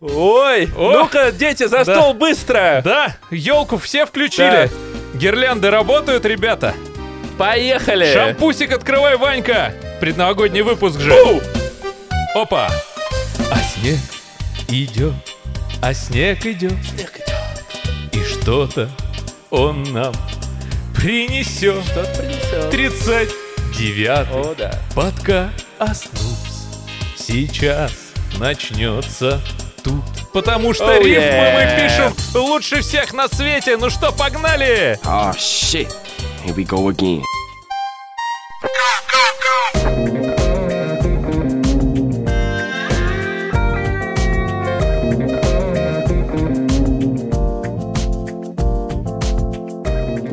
Ой, О! ну-ка, дети, за Да. стол быстро! Да, елку все включили. Гирлянды работают, ребята. Поехали! Шампусик открывай, Ванька. Предновогодний выпуск же. Фу! Опа. А снег идет, а снег идет, и что-то он нам принесет. Что-то принесет. 39 О, да. подкаст сейчас начнется тут. Потому что Oh, рифмы yeah. мы пишем лучше всех на свете. Ну что, погнали! Oh shit. Here we go again.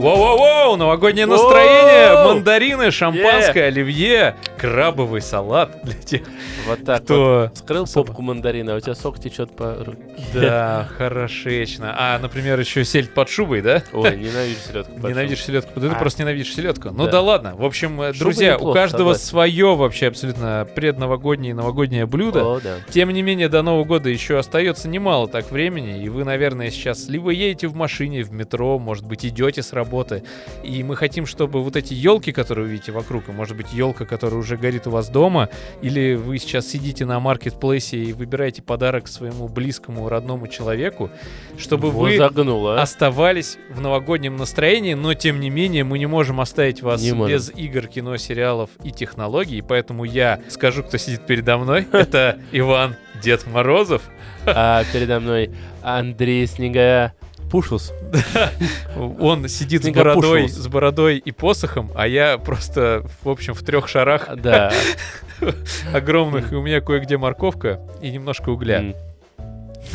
Воу-воу-воу, новогоднее настроение, Воу! мандарины, шампанское, оливье, крабовый салат для тех, Вот так вот. кто... Скрыл попку мандарина, а у тебя сок течет по руке. Да, хорошечно. А, например, еще сельдь под шубой, да? Ой, ненавижу селедку. под Ненавидишь селедку? Да ты А. просто ненавидишь селедку. Ну Да. ладно. В общем, э, друзья, у каждого свое вообще абсолютно предновогоднее и новогоднее блюдо. Тем не менее, до Нового года еще остается немало так времени, и вы, наверное, сейчас либо едете в машине, в метро, может быть, идете с работы, и мы хотим, чтобы вот эти елки, которые вы видите вокруг, и, может быть, елка, которая уже горит у вас дома, или вы сейчас сидите на маркетплейсе и выбираете подарок своему близкому, родному человеку, чтобы Во, вы загнула, оставались в новогоднем настроении, но тем не менее мы не можем оставить вас Не можем. без игр, кино, сериалов и технологий, поэтому я скажу, кто сидит передо мной. Это Иван Дед Морозов. А передо мной Андрей Снега Пушус. Он сидит с бородой, с бородой и посохом, а я просто, в общем, в трех шарах огромных, и у меня кое-где морковка и немножко угля. М.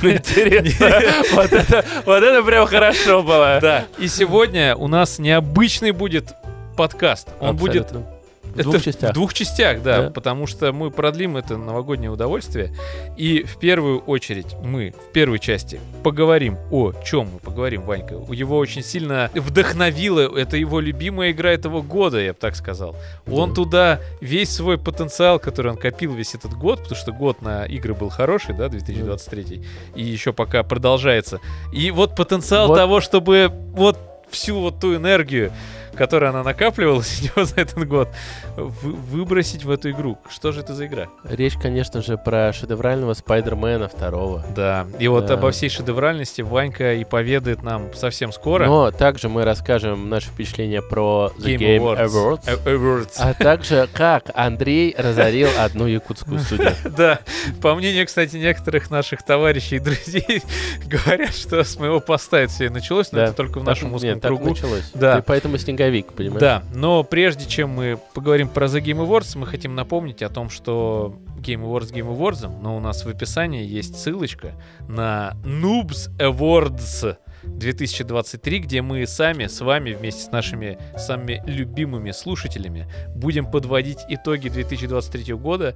Интересно. Вот это, вот это прям хорошо было. Да. И сегодня у нас необычный будет подкаст. Он будет Абсолютно. В Это двух частях. В двух частях, да, Да. потому что мы продлим это новогоднее удовольствие. И в первую очередь мы в первой части поговорим о чем мы поговорим, Ванька. Его очень сильно вдохновило, это его любимая игра этого года, я бы так сказал. Он Да. туда весь свой потенциал, который он копил весь этот год, потому что год на игры был хороший, да, 2023, и еще пока продолжается. И вот потенциал Вот. того, чтобы вот всю вот ту энергию, которая она накапливалась у него за этот год, вы- выбросить в эту игру. Что же это за игра? Речь, конечно же, про шедеврального Спайдермена второго. Да, и вот Да. обо всей шедевральности Ванька и поведает нам совсем скоро. Но также мы расскажем наши впечатления про The Game Game, Awards. Awards. А- Awards. А также как Андрей разорил одну якутскую студию. Да, по мнению, кстати, некоторых наших товарищей и друзей, говорят, что с моего поста это все и началось, но это только в нашем узком кругу. началось. Да. Ты поэтому снеговик, понимаешь? Да, но прежде чем мы поговорим про The Game Awards, мы хотим напомнить о том, что Game Awards Game Awards, но у нас в описании есть ссылочка на Noobs Awards 2023, где мы сами с вами вместе с нашими самыми любимыми слушателями будем подводить итоги 2023 года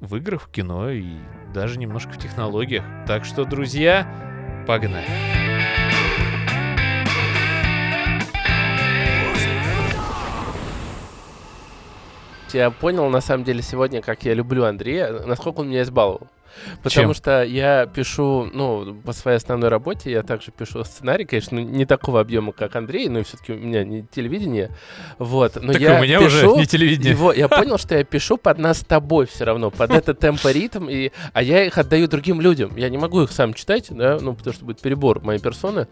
в играх, в кино и даже немножко в технологиях. Так что, друзья, погнали. Я понял, на самом деле, сегодня, как я люблю Андрея, насколько он меня избаловал. Потому Чем? что я пишу, ну, по своей основной работе, я также пишу сценарий, конечно, ну, не такого объема, как Андрей, но все-таки у меня не телевидение. Вот. Но так я у меня пишу уже не телевидение. его, я понял, что я пишу под нас с тобой все равно, под этот темпоритм, и, а я их отдаю другим людям. Я не могу их сам читать, да, ну, потому что будет перебор моей персоны.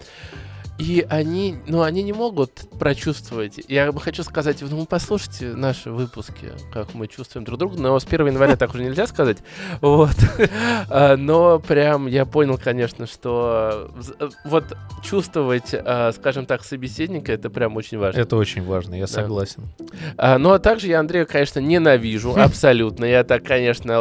И они, ну, они не могут прочувствовать. Я бы хочу сказать, ну, послушайте наши выпуски, как мы чувствуем друг друга, но с 1 января так уже нельзя сказать. Вот. А, Но прям я понял, конечно, что вз- э, вот чувствовать, а, скажем так, собеседника, это прям очень важно. Это очень важно, я согласен. А, но также я Андрея, конечно, ненавижу абсолютно. Я так, конечно, э,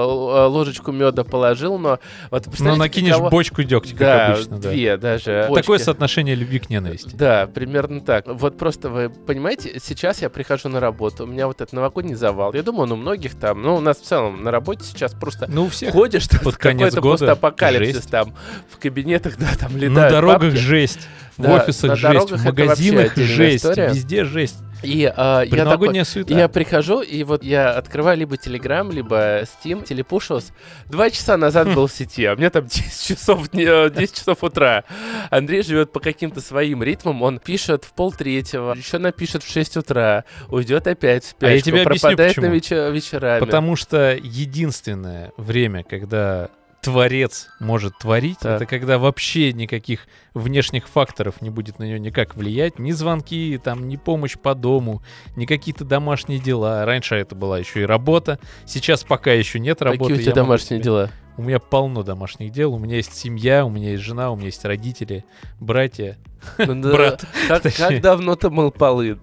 ложечку меда положил, но вот Ну, накинешь каково- бочку дегтя, как да, обычно, да. две даже. Такое бочки. соотношение любви к ненависти. Да, примерно так. Вот просто вы понимаете, сейчас я прихожу на работу, у меня вот этот новогодний завал. Я думаю, он у многих там, ну, у нас в целом на работе сейчас просто Ну, у всех ходишь, под конец какой-то года постапокалипсис жесть. там, в кабинетах, да, там летают на дорогах бабки. жесть, в Да, офисах жесть, в магазинах жесть, история. везде жесть. И а, я такой, суета. я прихожу, и вот я открываю либо Telegram, либо Steam, телепушился. Два часа назад был в сети, а мне там 10 часов, дня- э, 10 часов утра. Андрей живет по каким-то своим ритмам, он пишет в полтретьего, еще напишет в 6 утра, уйдет опять в А я спячку, тебе объясню, пропадает почему. на вече- вечерами. Потому что единственное время, когда творец может творить, Так. это когда вообще никаких внешних факторов не будет на нее никак влиять. Ни звонки, там, ни помощь по дому, ни какие-то домашние дела. Раньше это была еще и работа. Сейчас пока еще нет работы. Какие у тебя домашние себе- дела? У меня полно домашних дел. У меня есть семья, у меня есть жена, у меня есть родители, братья. Ну да, Брат, Как, давно ты мыл полы?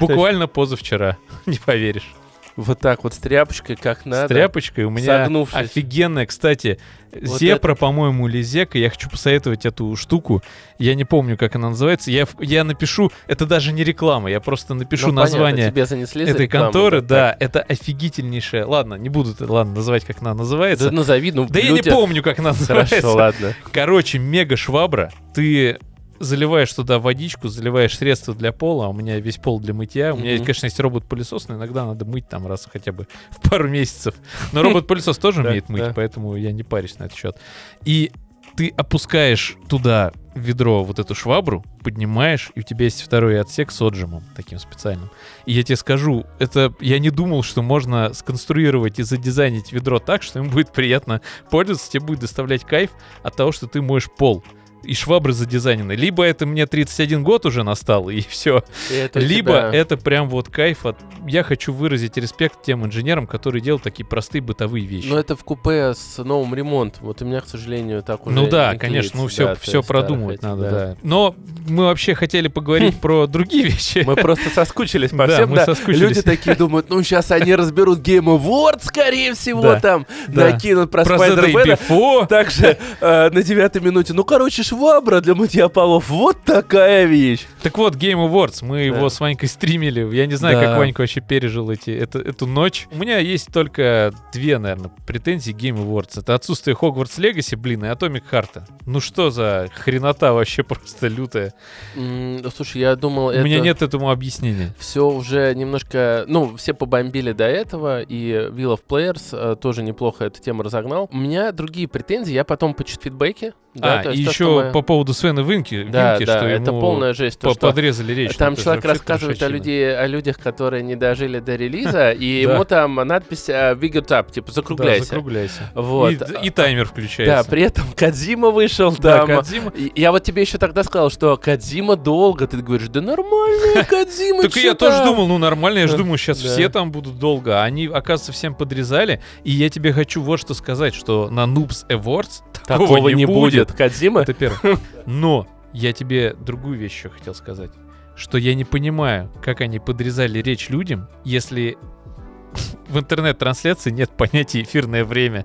Буквально позавчера, не поверишь. Вот так вот с тряпочкой, как надо. С тряпочкой. У меня согнувшись. офигенная, кстати, Вот Зепра, по-моему, или Зека. Я хочу посоветовать эту штуку. Я не помню, как она называется. Я, я напишу, это даже не реклама, я просто напишу Ну, понятно, название за этой рекламу, конторы. так, Да, это офигительнейшая. Ладно, не буду, это, ладно, называть, как она так. называется. Да назови, ну, Да я не люди- помню, как она называется. Хорошо, ладно. Короче, мега швабра. Ты заливаешь туда водичку, заливаешь средства для пола, а у меня весь пол для мытья. У меня, Мгм. конечно, есть робот-пылесос, но иногда надо мыть там раз хотя бы в пару месяцев. Но робот-пылесос тоже умеет мыть, поэтому я не парюсь на этот счет. И ты опускаешь туда в ведро вот эту швабру, поднимаешь, и у тебя есть второй отсек с отжимом таким специальным. И я тебе скажу, это я не думал, что можно сконструировать и задизайнить ведро так, что им будет приятно пользоваться, тебе будет доставлять кайф от того, что ты моешь пол. И швабры задизайнены. Либо это мне 31 год уже настал, и все. И это Либо тебя- это прям вот кайф от... Я хочу выразить респект тем инженерам, которые делают такие простые бытовые вещи. Но это в купе с новым ремонтом. Вот у меня, к сожалению, так уже Ну да, не конечно, ну все, да, все продумывать да, надо, хоть, да. Но мы вообще хотели поговорить про другие вещи. Мы просто соскучились по Да, всем, да. Люди такие думают, ну сейчас они разберут Game Award, скорее всего, Да, там да. накинут про, Спайдермена. Также э, на девятой минуте, ну короче, швабра для мытья полов, вот такая вещь. Так вот, Game Awards, мы Да. его с Ванькой стримили. Я не знаю, Да. как Ванька вообще пережил эти, это, эту ночь. У меня есть только две, наверное, претензии Game Awards. Это отсутствие Hogwarts Legacy, блин, и Atomic Heart. Ну что за хренота вообще просто лютая. М, слушай, я думал, У это... меня нет этому объяснения. все уже немножко, ну, все побомбили до этого, и Will of Players э, тоже неплохо эту тему разогнал. У меня другие претензии, я потом почитаю фидбэки. Да, а, и то, еще мы- по поводу Свена Винки, Да, Винки, да, что это ему полная жесть. То, по- что подрезали речь. там человек рассказывает о, людей, о людях, которые не дожили до релиза, и Да. ему там надпись э, «Big it up», типа Да, «закругляйся». закругляйся. Вот. И, и таймер включается. Да, при этом Кадзима вышел Да, там. Кодзима. И Я вот тебе еще тогда сказал, что Кадзима долго. Ты говоришь, да нормально, Кадзима, Так я тоже там?» думал, ну нормально, я же Да. думаю, сейчас Да. все там будут долго. А Они, оказывается, всем подрезали. И я тебе хочу вот что сказать, что на Noobs Awards Такого не будет. Кадзима? Это первое. Но я тебе другую вещь еще хотел сказать. Что я не понимаю, как они подрезали речь людям, если в интернет-трансляции нет понятия эфирное время.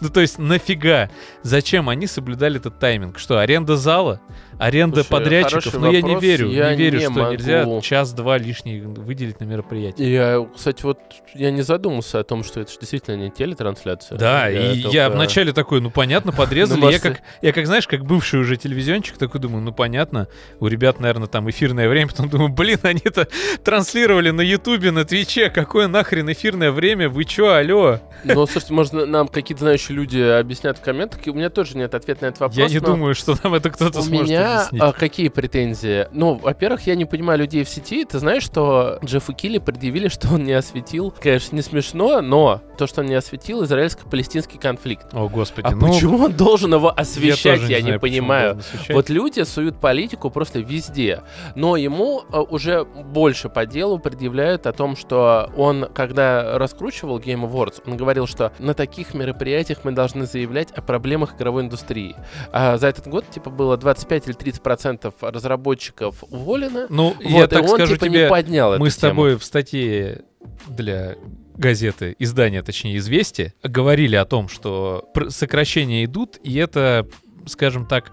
Ну, то есть, нафига? Зачем они соблюдали этот тайминг? Что, аренда зала? Аренда Слушай, подрядчиков? хороший Ну, я не вопрос. верю. Я не верю, не что нельзя могу. час-два лишний выделить на мероприятие. Я, кстати, вот я не задумался о том, что это действительно не телетрансляция. Да, и я только- вначале такой, ну понятно, подрезали. Ну, я, может, как, я как, знаешь, как бывший уже телевизиончик, такой думаю, ну понятно, у ребят, наверное, там эфирное время, потом думаю, блин, они это транслировали на Ютубе, на Твиче, какое нахрен эфирное время, вы чё, алло? Ну, слушайте, можно нам какие-то знающие люди объяснят в комментах. и У меня тоже нет ответа на этот вопрос. я не но думаю, что нам это кто-то сможет меня объяснить. а, какие претензии? Ну, во-первых, я не понимаю людей в сети. Ты знаешь, что Джеффу Килли предъявили, что он не осветил. Конечно, не смешно, но то, что он не осветил израильско-палестинский конфликт. О, господи, А ну, почему он должен его я освещать, тоже я, не знаю, понимаю. Вот люди суют политику просто везде. Но ему э, уже больше по делу предъявляют о том, что он, когда раскручивал Game Awards, он говорил, что на таких мероприятиях мы должны заявлять о проблемах игровой индустрии. А за этот год, типа, было 25 или 30 процентов разработчиков уволено. Ну, Вот, я так он, скажу типа, тебе, не поднял мы с тему. тобой в статье для газеты, издания, точнее, «Известия», говорили о том, что сокращения идут, и это скажем так,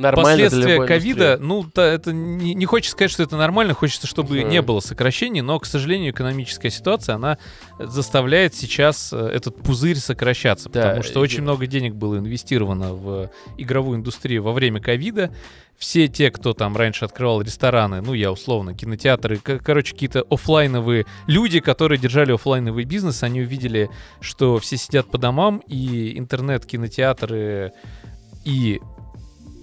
Нормально Последствия ковида, ну, та- это не, не хочется сказать, что это нормально, хочется, чтобы Мгм. не было сокращений, но, к сожалению, экономическая ситуация, она заставляет сейчас э, этот пузырь сокращаться, Да, потому что и- очень много денег было инвестировано в игровую индустрию во время ковида. Все те, кто там раньше открывал рестораны, ну, я условно, кинотеатры, короче, какие-то оффлайновые люди, которые держали оффлайновый бизнес, они увидели, что все сидят по домам, и интернет, кинотеатры и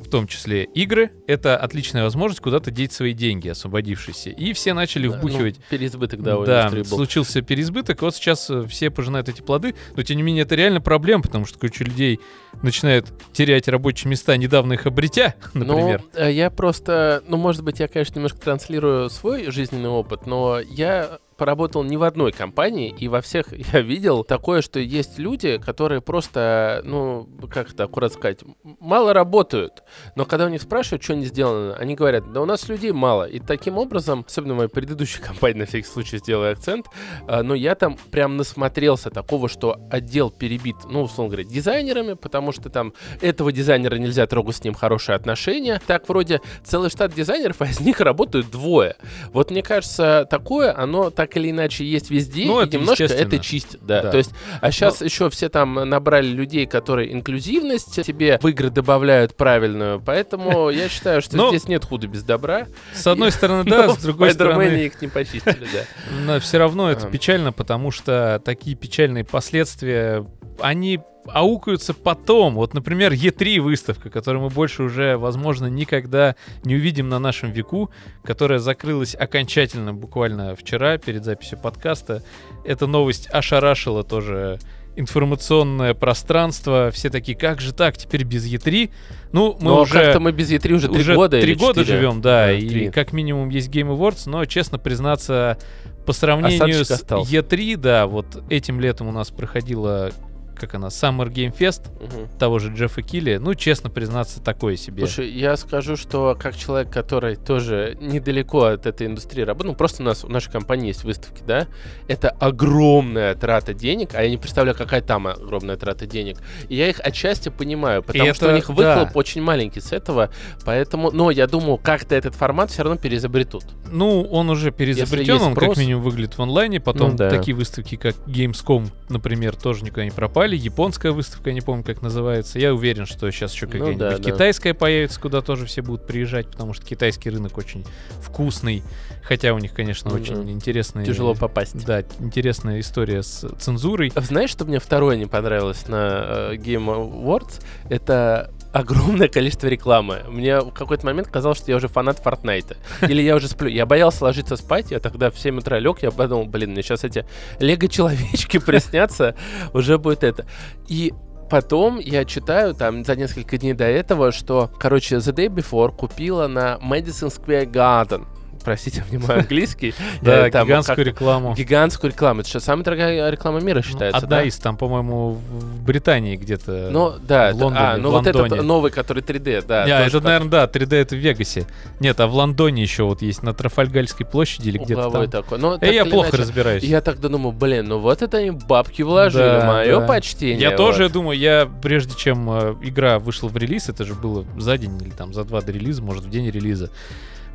в том числе игры, это отличная возможность куда-то деть свои деньги, освободившиеся. И все начали ну, вбухивать. переизбыток, да, да, случился переизбыток, вот сейчас э, все пожинают эти плоды, но тем не менее это реально проблема, потому что куча людей начинают терять рабочие места, недавно их обретя, например. Ну, я просто, ну, может быть, я, конечно, немножко транслирую свой жизненный опыт, но я поработал не в одной компании, и во всех я видел такое, что есть люди, которые просто, ну, как это аккуратно сказать, мало работают, но когда у них спрашивают, что они сделаны, они говорят, да у нас людей мало, и таким образом, особенно в моей предыдущей компании, на всякий случай сделаю акцент, а, но я там прям насмотрелся такого, что отдел перебит, ну, условно говоря, дизайнерами, потому что там этого дизайнера нельзя трогать, с ним хорошие отношения. Так вроде целый штат дизайнеров, а из них работают двое. Вот мне кажется, такое, оно так или иначе есть везде, Ну, и это немножко это чистит, да. Да. То есть, а сейчас еще все там набрали людей, которые инклюзивность тебе в игры добавляют правильную, поэтому я считаю, что Ну, здесь нет худа без добра. С одной стороны, да, Но с другой стороны, их не почистили, да. но все равно это печально, потому что такие печальные последствия, они аукаются потом. Вот, например, Е3 выставка, которую мы больше уже, возможно, никогда не увидим на нашем веку, которая закрылась окончательно буквально вчера перед записью подкаста. Эта новость ошарашила тоже информационное пространство. Все такие, как же так, теперь без Е3? Ну, мы Но уже... как-то мы без E3 уже три года три года четыре. живем, да, Да, и три. как минимум есть Game Awards, но, честно признаться, по сравнению Осадочек с остался. E3, да, вот этим летом у нас проходила, как она, Summer Game Fest Мгм. того же Джеффа Килли, ну, честно признаться, такое себе. Слушай, я скажу, что как человек, который тоже недалеко от этой индустрии работает, ну просто у нас, у нашей компании есть выставки, да, это огромная трата денег, а я не представляю, какая там огромная трата денег. И я их отчасти понимаю, потому что у это- них выхлоп да. очень маленький с этого, поэтому, но я думаю, как-то этот формат все равно переизобретут. Ну, он уже переизобретен, он как спрос. минимум выглядит в онлайне, потом Ну да. такие выставки, как Gamescom, например, тоже никуда не пропали, японская выставка, я не помню, как называется, я уверен, что сейчас еще Ну какая-нибудь да, да. китайская появится, куда тоже все будут приезжать, потому что китайский рынок очень вкусный, хотя у них, конечно, Ну очень да. интересные... Тяжело попасть. Да, интересная история с цензурой. Знаешь, что мне второе не понравилось на э, Game Awards? Это огромное количество рекламы. Мне в какой-то момент казалось, что я уже фанат Фортнайта. Или я уже сплю. Я боялся ложиться спать, я тогда в 7 утра лег, я подумал, блин, мне сейчас эти лего-человечки приснятся, уже будет это. И Потом я читаю там за несколько дней до этого, что, короче, The Day Before купила на Madison Square Garden. Простите мой английский. Да, там гигантскую рекламу. Гигантскую рекламу. Это что, самая дорогая реклама мира считается, Одна да? из, там, по-моему, в Британии где-то. Ну, да, в Лондоне, а, ну вот этот новый, который 3D, да. Тоже это, наверное, да, 3D это в Вегасе. Нет, а в Лондоне еще вот есть на Трафальгальской площади или где-то там. такой. Но Э, так я плохо разбираюсь. Я тогда думаю, блин, ну вот это они бабки вложили, Да, мое да. почтение. Я тоже думаю, я прежде чем э, игра вышла в релиз, это же было за день или там за два до релиза, может в день релиза,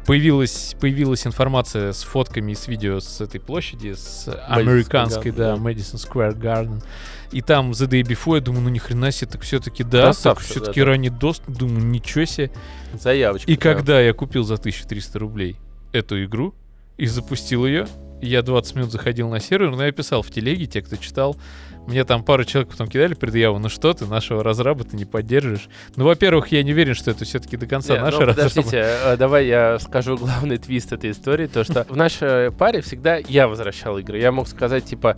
появилась, появилась информация с фотками и с видео с этой площади, с американской, Garden, да, да. Madison Square Garden. И там The Day Before, я думаю, ну ни хрена себе, так все-таки да, так все-таки да. ранний доступ, думаю, ничего себе. Заявочка. И да. когда я купил за 1300 рублей эту игру и запустил ее, я 20 минут заходил на сервер, но я писал в телеге, те, кто читал, мне там пару человек потом кидали предъяву, ну что ты, нашего разраба ты не поддержишь. Ну, во-первых, я не уверен, что это все-таки до конца Не, ну, наша разраба. подождите, э, давай я скажу главный твист этой истории, то что в нашей паре всегда я возвращал игры. Я мог сказать, типа,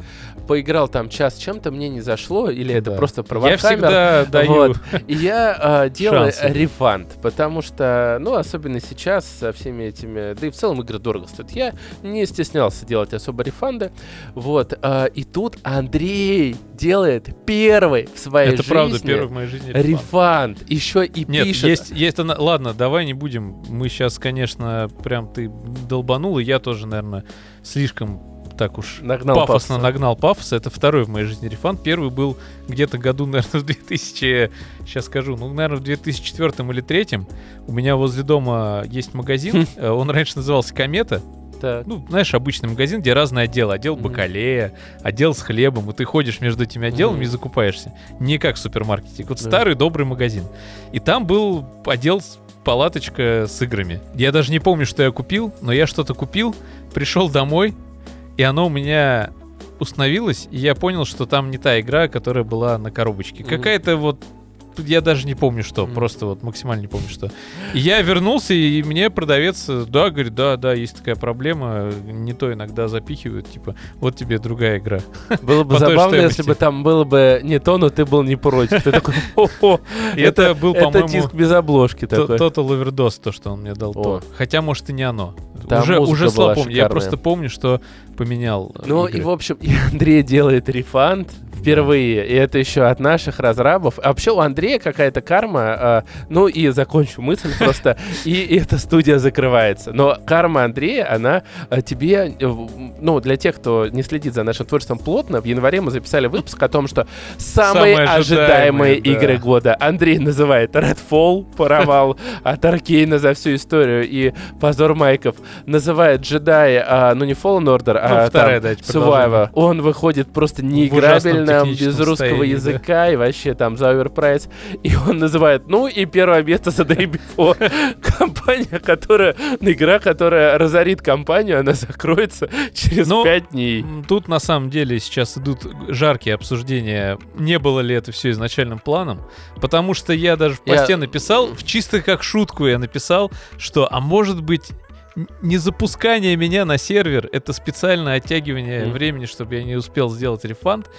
поиграл там час чем-то, мне не зашло, или это просто про Я всегда даю... И я э, делаю рефанд, потому что, ну, особенно сейчас со всеми этими, да и в целом игры дорого стоят. Я не стеснялся делать особо рефанды. Вот. э, и тут Андрей делает первый в своей Это жизни правда, первый в моей жизни рефанд. рефанд. Еще и Нет, пишет. есть, есть она. Ладно, давай не будем. Мы сейчас, конечно, прям ты долбанул, и я тоже, наверное, слишком так уж Нагнал пафосно пафоса. нагнал пафоса. Это второй в моей жизни рефанд. Первый был где-то году, наверное, в 2000... Сейчас скажу. Ну, наверное, в 2004 или 2003. У меня возле дома есть магазин. э, Он раньше назывался «Комета». Так. Ну, знаешь, обычный магазин, где разные отделы. Отдел бакалея, отдел с хлебом. И ты ходишь между этими отделами и закупаешься. Не как в супермаркете. Вот старый добрый магазин. И там был отдел палаточка с играми. Я даже не помню, что я купил, но я что-то купил, пришел домой, и оно у меня установилось, и я понял, что там не та игра, которая была на коробочке. Какая-то вот я даже не помню что, Мгм. просто вот максимально не помню что. И я вернулся, и мне продавец, да, говорит, да, да, есть такая проблема, не то иногда запихивают, типа, вот тебе другая игра. Было бы забавно, если бы там было бы не то, но ты был не против. Ты такой, о это был, это по-моему, диск без обложки такой. Total Overdose, то, что он мне дал. То. Хотя, может, и не оно. Уже уже слабо помню. Я просто помню, что поменял. э, Ну и, в общем, и Андрей делает рефанд впервые, и это еще от наших разрабов. А вообще у Андрея какая-то карма, а, ну и закончу мысль просто, и эта студия закрывается. Но карма Андрея, она а, тебе, э, ну для тех, кто не следит за нашим творчеством плотно, в январе мы записали выпуск о том, что самые, Самые ожидаемые ожидаемые, да. игры года. Андрей называет Redfall, провал от Аркейна за всю историю и позор майков. Называет джедай, а, ну не Fallen Order, а Ну, вторая, там да. Survivor. Он выходит просто ужасном неиграбельным, без русского да. языка и вообще там за оверпрайс. И он называет, ну и первое место за Day Before. Компания, которая, игра, которая разорит компанию, она закроется через Ну, пять дней. М, Тут на самом деле сейчас идут жаркие обсуждения, не было ли это все изначальным планом, потому что я даже в Я- посте написал, в чисто как шутку я написал, что, а может быть, не запускание меня на сервер, это специальное оттягивание Мгм. времени, чтобы я не успел сделать рефанд.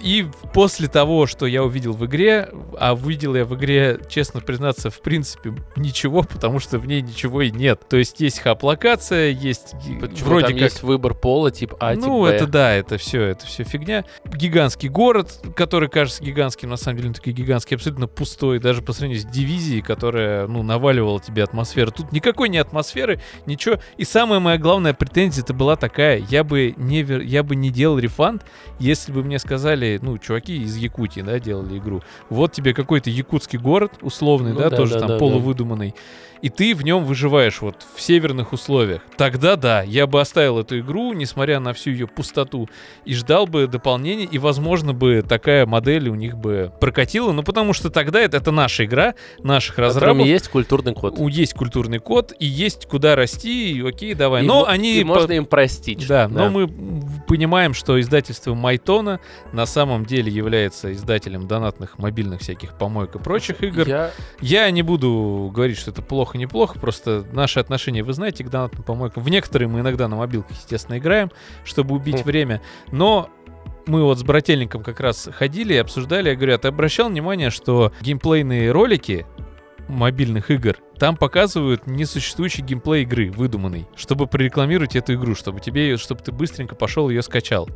И после того, что я увидел в игре, а увидел я в игре, честно признаться, в принципе, ничего, потому что в ней ничего и нет. То есть есть хаб-локация, есть Почему вроде там как есть выбор пола, тип А, тип ну, Б. это да, это все, это все фигня. Гигантский город, который кажется гигантским, на самом деле он такой гигантский, абсолютно пустой, даже по сравнению с дивизией, которая, ну, наваливала тебе атмосферу. Тут никакой не атмосферы, ничего. И самая моя главная претензия это была такая, я бы не, вер- я бы не делал рефанд, если бы мне сказали, ну, чуваки из Якутии, да, делали игру. Вот тебе какой-то якутский город, условный, Ну да, да, тоже да, там да, да. И ты в нем выживаешь вот в северных условиях. Тогда да, я бы оставил эту игру, несмотря на всю ее пустоту, и ждал бы дополнений, и, возможно, бы такая модель у них бы прокатила, ну, потому что тогда это, это наша игра, наших В котором разрабов, есть культурный код. у- есть культурный код, и есть куда расти, и окей, давай. И Но мо- они... и по- можно им простить. да, что- но мы м, понимаем, что издательство Майтона на самом деле является издателем донатных мобильных всяких помоек и прочих игр. Я- Я не буду говорить, что это плохо-неплохо, просто наши отношения, вы знаете, к донатным помойкам. В некоторые мы иногда на мобилках, естественно, играем, чтобы убить время, но мы вот с брательником как раз ходили и обсуждали, я говорю, а ты обращал внимание, что геймплейные ролики мобильных игр, там показывают несуществующий геймплей игры, выдуманный, чтобы прорекламировать эту игру, чтобы тебе, чтобы ты быстренько пошел ее скачал.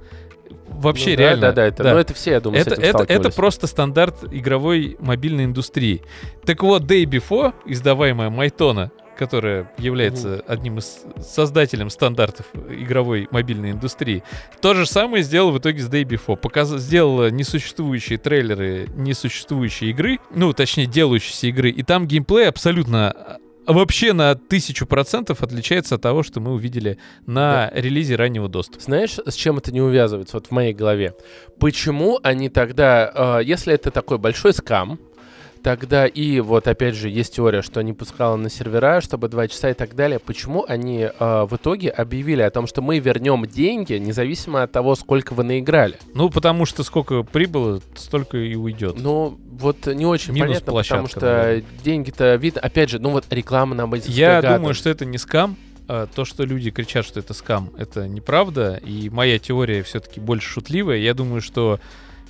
Вообще ну да, реально. Да, да, это, ну это все, я думаю, Это, это, это просто стандарт игровой мобильной индустрии. Так вот, Day Before, издаваемая Майтона, которая является одним из создателем стандартов игровой мобильной индустрии, то же самое сделал в итоге с Day Before. Показ... Сделала несуществующие трейлеры несуществующей игры, ну, точнее, делающейся игры, и там геймплей абсолютно а, вообще на тысячу процентов отличается от того, что мы увидели на релизе раннего доступа. Знаешь, с чем это не увязывается, вот в моей голове? Почему они тогда, э, если это такой большой скам, тогда и вот опять же есть теория, что не пускала на сервера, чтобы два часа и так далее. Почему они э, в итоге объявили о том, что мы вернем деньги, независимо от того, сколько вы наиграли? Ну, потому что сколько прибыло, столько и уйдет. Ну, вот не очень Минус понятно, потому площадка, что наверное. деньги-то видно. Опять же, ну вот реклама на этих Я гадов. думаю, что это не скам. А То, что люди кричат, что это скам, это неправда. И моя теория все-таки больше шутливая. Я думаю, что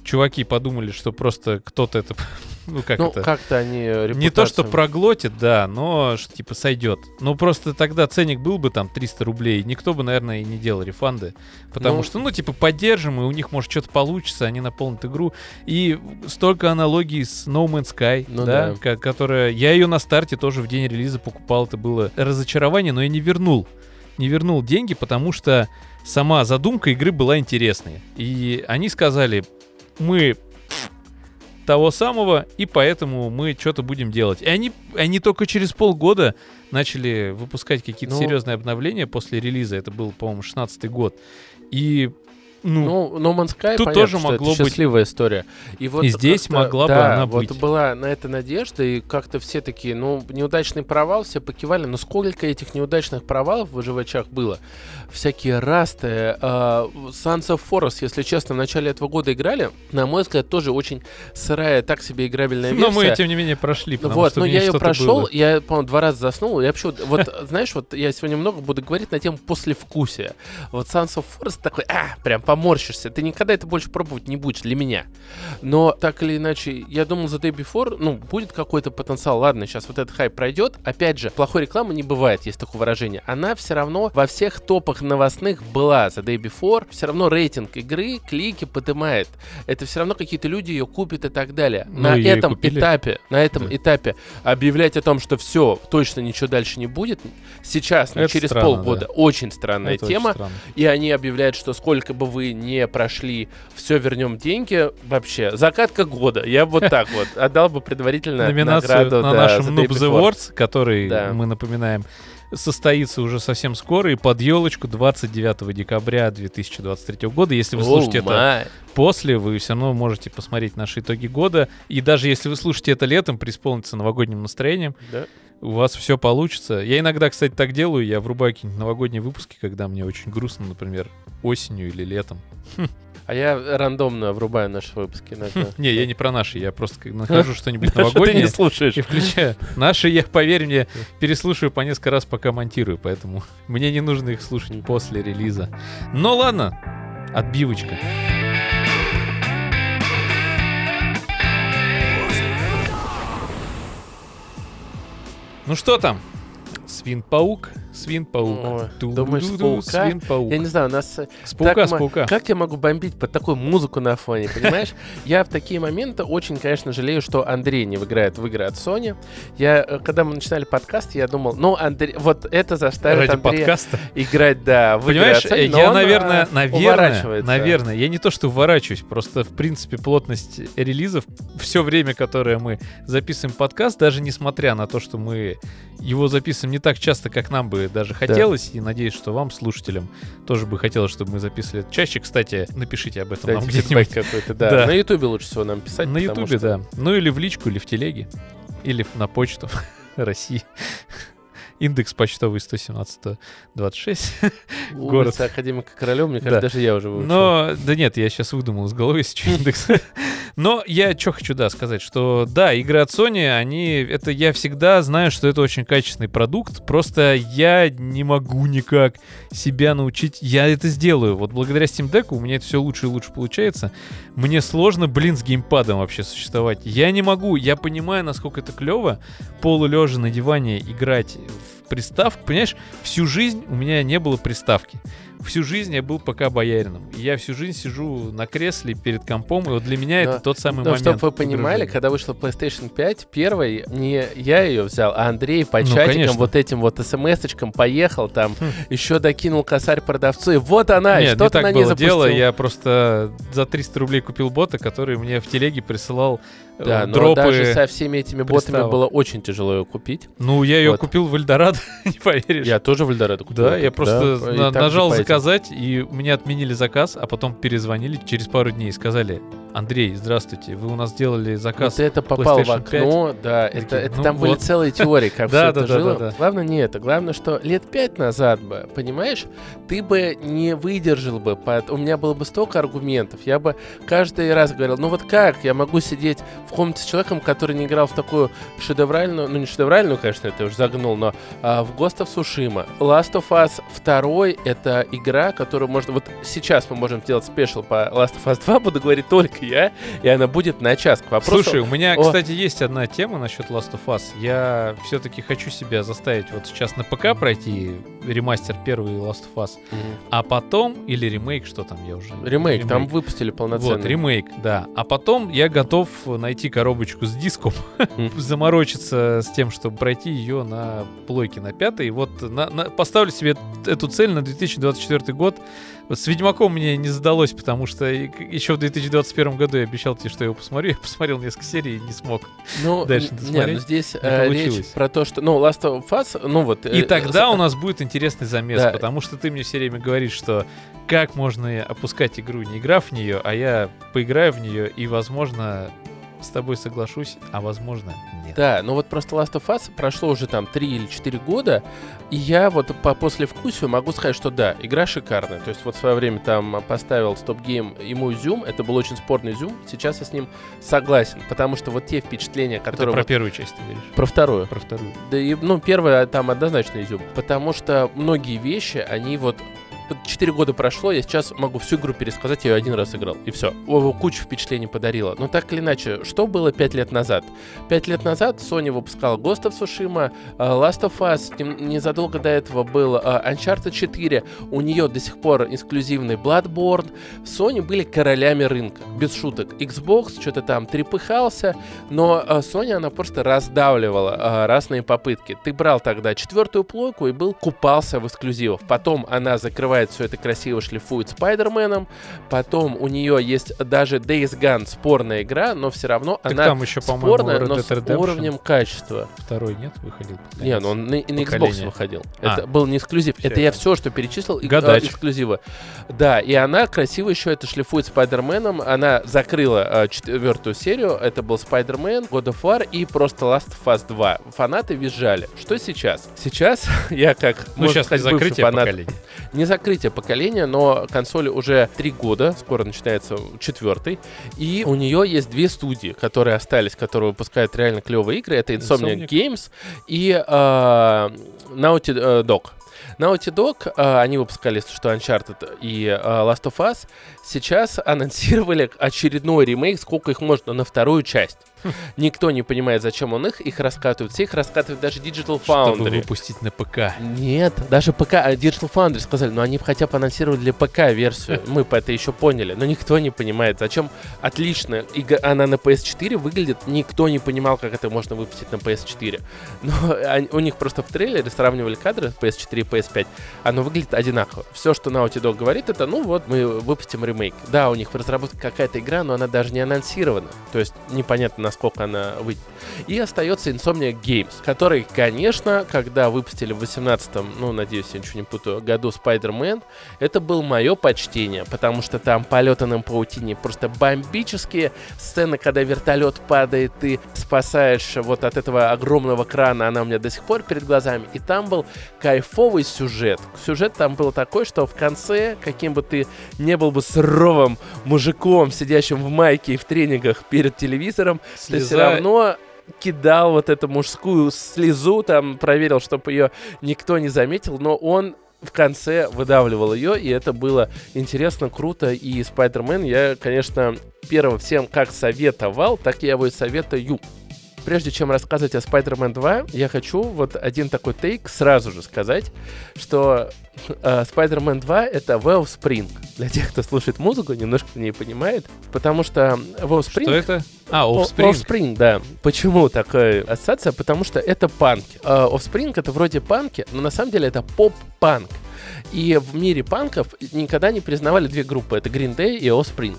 чуваки подумали, что просто кто-то это... Ну, как Ну, это? как-то они Не то, что репутацию- проглотит, да, но что, типа сойдет. Ну, просто тогда ценник был бы там 300 рублей, никто бы, наверное, и не делал рефанды. Потому Ну- что, ну, типа, поддержим, и у них, может, что-то получится, они наполнят игру. И столько аналогий с No Man's Sky, Ну да, да. которая... Я ее на старте тоже в день релиза покупал, это было разочарование, но я не вернул. не вернул деньги, потому что сама задумка игры была интересной. И они сказали, мы того самого, и поэтому мы что-то будем делать. И они, они только через полгода начали выпускать какие-то Ну- серьезные обновления после релиза. Это был, по-моему, 16 год. И, ну, Ну, No Man's Sky, тут понятно, тоже могло это быть- счастливая история. И, вот И здесь как-то- могла бы да, она вот быть. была на это надежда, и как-то все такие, ну, неудачный провал, все покивали. Но сколько этих неудачных провалов в выживачах было? Всякие расты, э, Sons of Forest, если честно, в начале этого года играли. На мой взгляд, тоже очень сырая, так себе играбельная версия. но мы, тем не менее, прошли. Вот, но ней я ее прошел, было. я, по-моему, два раза заснул. Я вообще, вот, знаешь, вот я сегодня много буду говорить на тему послевкусия. Вот Sons of Forest такой, а, прям поморщишься. Ты никогда это больше пробовать не будешь для меня. Но так или иначе, я думал, за Day Before, ну, будет какой-то потенциал. Ладно, сейчас вот этот хайп пройдет. Опять же, плохой рекламы не бывает, есть такое выражение. Она все равно во всех топах новостных была за Day Before. Все равно рейтинг игры, клики поднимает. Это все равно какие-то люди ее купят и так далее. Ну, на этом этапе, на этом Да. этапе объявлять о том, что все, точно ничего дальше не будет, сейчас, ну, Это через странно, полгода, очень странная Это очень тема. странно. И они объявляют, что сколько бы вы не прошли, все вернем деньги. Вообще, закатка года. Я бы вот так вот отдал бы предварительно номинацию награду, на да, нашем Noobs. Awards, который, Да. мы напоминаем, состоится уже совсем скоро и под елочку 29 декабря 2023 года. Если вы слушаете это май. после, вы все равно можете посмотреть наши итоги года. И даже если вы слушаете это летом, преисполниться новогодним настроением, Да. У вас все получится. Я иногда, кстати, так делаю. Я врубаю какие-нибудь новогодние выпуски, когда мне очень грустно, например, осенью или летом. А я рандомно врубаю наши выпуски. иногда. Не, я не про наши, я просто нахожу что-нибудь Что ты новогоднее. не слушаешь. И включаю. Наши, я, поверь мне, переслушаю по несколько раз, пока монтирую, поэтому мне не нужно их слушать после релиза. Но ладно, отбивочка. Ну что там? Свин-паук, свин-паук. Думаешь, с паука? Свин-паук. Я не знаю, у нас э, С паука, так с паука. Как я могу бомбить под такую музыку на фоне, понимаешь? Я в такие моменты очень, конечно, жалею, что Андрей не играет в игры от Sony. Я, э, когда мы начинали подкаст, я думал, ну, Андрей, вот это заставит Ради Андрея подкаста. играть, да, в игры Понимаешь, от Sony, но я, он, наверное, наверное, наверное, я не то что уворачиваюсь, просто в принципе плотность релизов все время, которое мы записываем подкаст, даже несмотря на то, что мы его записываем не так часто, как нам бы даже хотелось, и надеюсь, что вам, слушателям, тоже бы хотелось, чтобы мы записывали чаще. Кстати, напишите об этом Кстати, нам где-нибудь. какой-то, да. Да. На Ютубе лучше всего нам писать. На Ютубе, что- да. Ну или в личку, или в телеге, или на почту России. Индекс почтовый 117-26. город. Академика Королева, мне кажется, Да. даже я уже выучил. Но, да нет, я сейчас выдумал из головы сейчас индекс. Но я что хочу, да, сказать, что да, игры от Sony, они, это я всегда знаю, что это очень качественный продукт, просто я не могу никак себя научить, я это сделаю. Вот благодаря Steam Deck у меня это все лучше и лучше получается. Мне сложно, блин, с геймпадом вообще существовать. Я не могу, я понимаю, насколько это клево, полулежа на диване играть в приставку. Понимаешь, всю жизнь у меня не было приставки. Всю жизнь я был пока боярином. И я всю жизнь сижу на кресле перед компом, и вот для меня Но- это тот самый Но момент. чтобы вы понимали, когда вышла PlayStation 5, первой, не я ее взял, а Андрей по Ну, чатикам, конечно. вот этим вот смс-очкам поехал там, еще докинул косарь продавцу, и вот она, и Нет, что не ты на так ней было запустил. дело. Я просто за 300 рублей купил бота, который мне в телеге присылал э, Да, но дропы. даже со всеми этими ботами приставок. было очень тяжело ее купить. Ну, я ее Вот. купил в Эльдорадо, не поверишь. Я тоже в Эльдорадо купил. Да, я просто Да, на- нажал заказать, и у меня отменили заказ, а потом перезвонили через пару дней и сказали, Андрей, здравствуйте, вы у нас сделали заказ. Вот это попал в окно, да, Такие, это, это ну там были вот. целые теории, как все это жило. Главное не это, главное, что лет пять назад бы, понимаешь, ты бы не выдержал бы, у меня было бы столько аргументов, я бы каждый раз говорил, ну вот как я могу сидеть в комнате с человеком, который не играл в такую шедевральную, ну не шедевральную, конечно, это уже загнул, но а, в Ghost of Tsushima. Last of Us 2 это игра, которую можно, вот сейчас мы можем сделать спешл по Last of Us 2, буду говорить только я, и она будет на час. К вопросу... Слушай, у меня, о- кстати, есть одна тема насчет Last of Us. Я все-таки хочу себя заставить вот сейчас на ПК пройти ремастер первый Last of Us, Мгм. а потом, или ремейк, что там, я уже... Ремейк, там выпустили полноценный. Вот, ремейк, да. А потом я готов найти коробочку с диском, заморочиться с тем, чтобы пройти ее на плойке на пятой. Вот на- на- поставлю себе эту цель на 2024 год. Вот с Ведьмаком мне не задалось, потому что и- еще в 2021 году я обещал тебе, что я его посмотрю. Я посмотрел несколько серий и не смог. Ну, Дальше досмотреть не, ну здесь не э, речь про то, что... Ну, Last of Us, ну вот... И э, тогда с- у нас будет интересный замес, Да. потому что ты мне все время говоришь, что как можно опускать игру, не играв в нее, а я поиграю в нее и, возможно, с тобой соглашусь, а возможно, нет. Да, ну вот просто Last of Us прошло уже там 3 или 4 года, и я вот по послевкусию могу сказать, что да, игра шикарная. То есть вот в свое время там поставил стоп-гейм ему изюм, это был очень спорный изюм, сейчас я с ним согласен, потому что вот те впечатления, Это которые... про вот- первую часть ты говоришь. про вторую. Про вторую. Да и, ну, первое там однозначно изюм. Потому что многие вещи, они вот... вот Четыре года прошло, я сейчас могу всю игру пересказать, я ее один раз играл, и все. Кучу впечатлений подарила. Но так или иначе, что было пять лет назад? Пять лет назад Sony выпускала Ghost of Tsushima, э, Last of Us, незадолго до этого был э, Uncharted 4, у нее до сих пор эксклюзивный Bloodborne. Sony были королями рынка, без шуток. Xbox что-то там трепыхался, но э, Sony, она просто раздавливала разные попытки. Ты брал тогда четвертую плойку и был купался в эксклюзивах. Потом она закрывает все это красиво, шлифует Спайдерменом. Потом у нее есть даже Days Gone спорная игра, но все равно Так она там еще, спорная, Red но Dead с уровнем качества. второй нет, выходил. Не, конец. ну он на, на Xbox выходил. А. Это был не эксклюзив. Это я все, что перечислил, и- Гадач. э, эксклюзивы. Да, и она красиво еще это шлифует Спайдерменом. Она закрыла э, четвертую серию. Это был Спайдермен, God of War и просто Last of Us 2. Фанаты визжали. Что сейчас? Сейчас я как, Ну, можно сейчас не закрытие фанат поколения. не закрытие поколения, но консоли уже три года, скоро начинается четвертый, и у нее есть две студии, которые остались, которые выпускают реально клевые игры. Это Insomniac Insomniac. Games и э, Naughty Dog. Naughty Dog, э, они выпускали, если что, Uncharted и э, Last of Us, сейчас анонсировали очередной ремейк, сколько их можно, на вторую часть. Никто не понимает, зачем он их, их раскатывают. Все их раскатывают даже Digital Чтобы Foundry. выпустить на ПК. Нет, даже ПК, а Digital Foundry сказали, но они хотя бы анонсировали для ПК версию. Мы по это еще поняли, но никто не понимает, зачем отлично игра- она на PS4 выглядит. Никто не понимал, как это можно выпустить на PS4. Но они- у них просто в трейлере сравнивали кадры PS4 и PS5. Оно выглядит одинаково. Все, что Naughty Dog говорит, это, ну вот, мы выпустим ремейк. Да, у них в разработке какая-то игра, но она даже не анонсирована. То есть непонятно, насколько она выйдет. И остается Insomniac Games, который, конечно, когда выпустили в 18-м, ну, надеюсь, я ничего не путаю, году Spider-Man, это было мое почтение, потому что там полеты на паутине просто бомбические. Сцены, когда вертолет падает, ты спасаешь вот от этого огромного крана, она у меня до сих пор перед глазами. И там был кайфовый сюжет. Сюжет там был такой, что в конце, каким бы ты не был бы суровым мужиком, сидящим в майке и в тренингах перед телевизором, ты все Слеза- равно кидал вот эту мужскую слезу, там проверил, чтобы ее никто не заметил, но он в конце выдавливал ее, и это было интересно, круто. И Спайдермен я, конечно, первым всем как советовал, так я его и советую. Прежде чем рассказывать о Spider-Man 2, я хочу вот один такой тейк сразу же сказать, что э, Spider-Man 2 — это Wellspring. Для тех, кто слушает музыку, немножко не понимает, потому что Wellspring... Что это? А, Offspring. Offspring, да. Почему такая ассоциация? Потому что это панки. Э, Offspring это вроде панки, но на самом деле это поп-панк. И в мире панков никогда не признавали две группы. Это Green Day и Offspring.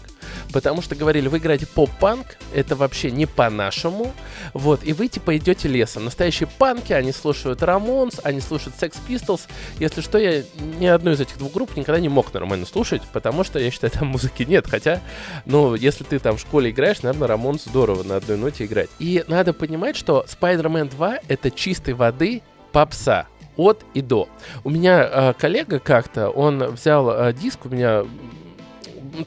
Потому что говорили, вы играете поп-панк, это вообще не по-нашему. Вот, и вы типа идете лесом. Настоящие панки, они слушают Рамонс, они слушают Sex Pistols. Если что, я ни одну из этих двух групп никогда не мог нормально слушать, потому что я считаю, там музыки нет. Хотя, ну, если ты там в школе играешь, наверное, Рамонс здорово на одной ноте играть. И надо понимать, что Spider-Man 2 это чистой воды попса от и до. У меня э, коллега как-то, он взял э, диск, у меня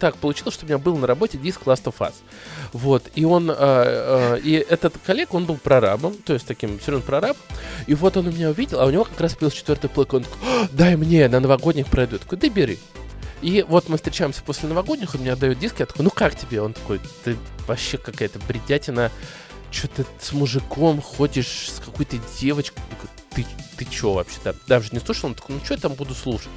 так получилось, что у меня был на работе диск Last of Us. Вот, и он, э, э, и этот коллега, он был прорабом, то есть таким серьезным прораб, и вот он у меня увидел, а у него как раз появился четвертый плойка, он такой, «А, дай мне, на новогодних пройду. Я такой, да бери. И вот мы встречаемся после новогодних, он мне отдает диск, я такой, ну как тебе? Он такой, ты вообще какая-то бредятина, что ты с мужиком ходишь, с какой-то девочкой. Ты, ты чё вообще-то? Даже не слушал, он такой, ну что я там буду слушать?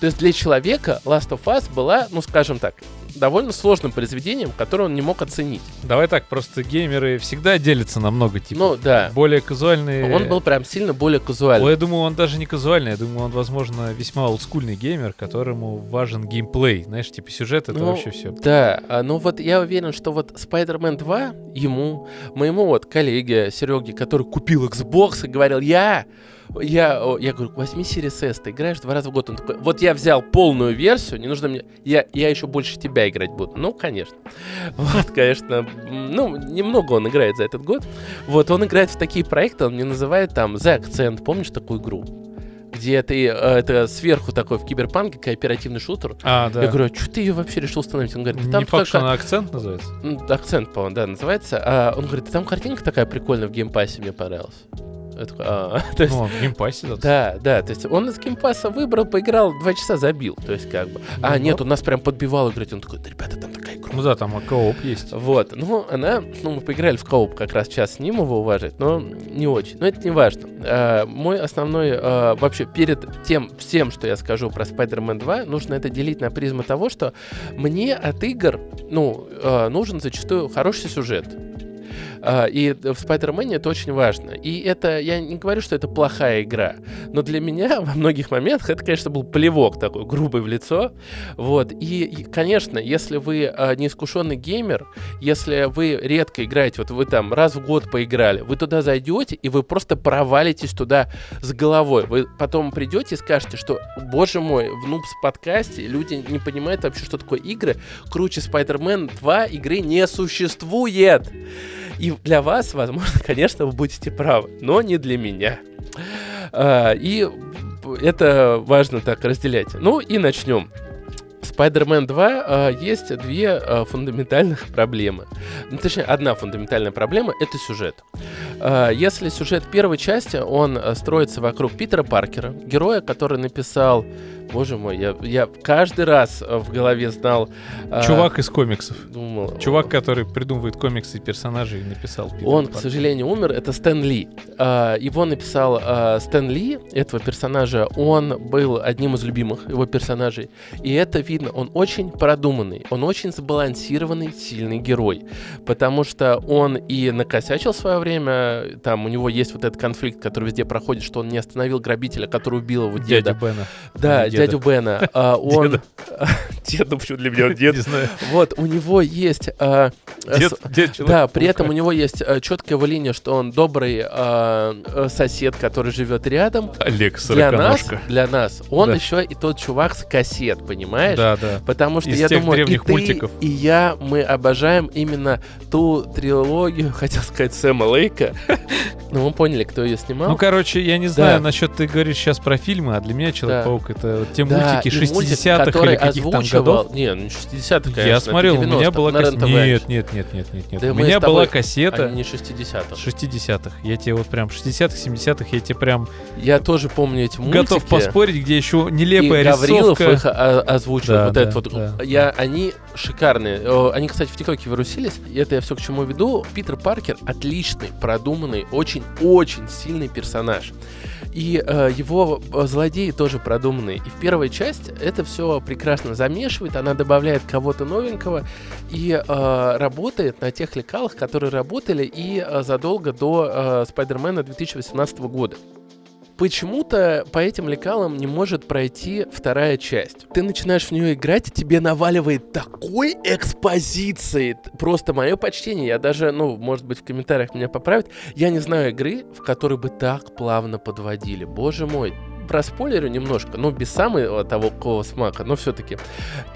То есть для человека Last of Us была, ну скажем так, довольно сложным произведением, которое он не мог оценить. Давай так, просто геймеры всегда делятся на много типов. Ну да, Более казуальные... он был прям сильно более казуальный. Ой, я думаю, он даже не казуальный, я думаю, он, возможно, весьма олдскульный геймер, которому важен геймплей. Знаешь, типа сюжет это Ну, вообще все. Да, а, ну вот я уверен, что вот Spider-Man 2 ему, моему вот коллеге Сереге, который купил Xbox и говорил, я, я, я говорю, возьми Series S, ты играешь два раза в год. Он такой, вот я взял полную версию, не нужно мне, я, я еще больше тебя играть буду. Ну, конечно. Вот, конечно, ну, немного он играет за этот год. Вот, он играет в такие проекты, он мне называет там The Accent, помнишь такую игру? Где ты, э, это сверху такой в киберпанке кооперативный шутер, А, да. я говорю, а что ты ее вообще решил установить? Он говорит, не «Да там факт, что она акцент называется. Акцент, по-моему, да, называется. А, он говорит, «Да там картинка такая прикольная в Game Pass'е, мне понравилась. Я такой, «А». То есть, Ну, он в Game Pass'е. да, да, то есть он из Game Pass'а выбрал, поиграл, два часа забил. То есть как бы. А, Ну, нет, вот. он нас прям подбивал играть. Он такой, «Да, ребята, там такая игра. Ну да, там кооп есть. Вот, ну, она, ну, мы поиграли в кооп как раз час с ним его уважать, но не очень. Но это не важно. А, мой основной, а, вообще, перед тем всем, что я скажу про Spider-Man 2, нужно это делить на призму того, что мне от игр, ну, а, нужен зачастую хороший сюжет. А, И в Spider-Man это очень важно. И это, я не говорю, что это плохая игра, но для меня во многих моментах это, конечно, был плевок такой грубый в лицо. Вот. И, и, конечно, если вы а, неискушенный геймер, если вы редко играете, вот вы там раз в год поиграли, вы туда зайдете, и вы просто провалитесь туда с головой. Вы потом придете и скажете, что, боже мой, в Нубс подкасте люди не понимают вообще, что такое игры. Круче Spider-Man 2 игры не существует. И для вас, возможно, конечно, вы будете правы, но не для меня. А, И это важно так разделять. Ну и начнем. Spider-Man 2 а, есть две а, фундаментальных проблемы. Ну, точнее, одна фундаментальная проблема — это сюжет. А, если сюжет первой части, он строится вокруг Питера Паркера, героя, который написал... Боже мой, я, я каждый раз а, в голове знал... а, Чувак из комиксов. думал, Чувак, который придумывает комиксы и персонажей, и написал. Питер Он, к Паркер. сожалению, умер. Это Стэн Ли. А, Его написал а, Стэн Ли, этого персонажа. Он был одним из любимых его персонажей. И это видно. Он очень продуманный. Он очень сбалансированный, сильный герой. Потому что он и накосячил в свое время. Там у него есть вот этот конфликт, который везде проходит, что он не остановил грабителя, который убил его деда. Дядя Бена. Да, Деда. Дядю Бена. А, Он... Деда. Деда, почему для меня он дед? Не знаю. Вот, у него есть... а, Дед, с- дед человек да, при этом у него есть четкая линия, что он добрый сосед, который живет рядом. Олег Для нас, для нас, он еще и тот чувак с кассет, понимаешь? Да, да. Потому что я думаю, и ты, и я, мы обожаем именно ту трилогию, хотел сказать Сэма Лейка, но мы поняли, кто ее снимал. Ну, короче, я не знаю, насчет ты говоришь сейчас про фильмы, а для меня Человек-паук это вот те Да, мультики и мультик, 60-х который или каких там озвучивал- годов. Не, ну 60-х, конечно. я смотрел, у меня 90-х, была кассета. Нет, нет, нет, нет, нет, нет. Да у меня была кассета не 60-х. 60-х. Я тебе вот прям 60-х, 70-х, я тебе прям Я тоже помню эти мультики. готов поспорить, где еще нелепая и Гаврилов рисовка. их о- озвучил. Да, вот да, этот вот. да. Я, они шикарные. Они, кстати, в ТикТоке вирусились. И это я все к чему веду. Питер Паркер отличный, продуманный, очень-очень сильный персонаж. И э, его э, злодеи тоже продуманные. И в первой части это все прекрасно замешивает, она добавляет кого-то новенького и э, работает на тех лекалах, которые работали и э, задолго до э, Спайдермена 2018 года. Почему-то по этим лекалам не может пройти вторая часть. Ты начинаешь в нее играть, и тебе наваливает такой экспозиции. Просто мое почтение. Я даже, ну, может быть, в комментариях меня поправят. Я не знаю игры, в которой бы так плавно подводили. Боже мой. Про спойлерю немножко, ну, без самого того какого смака, но все-таки.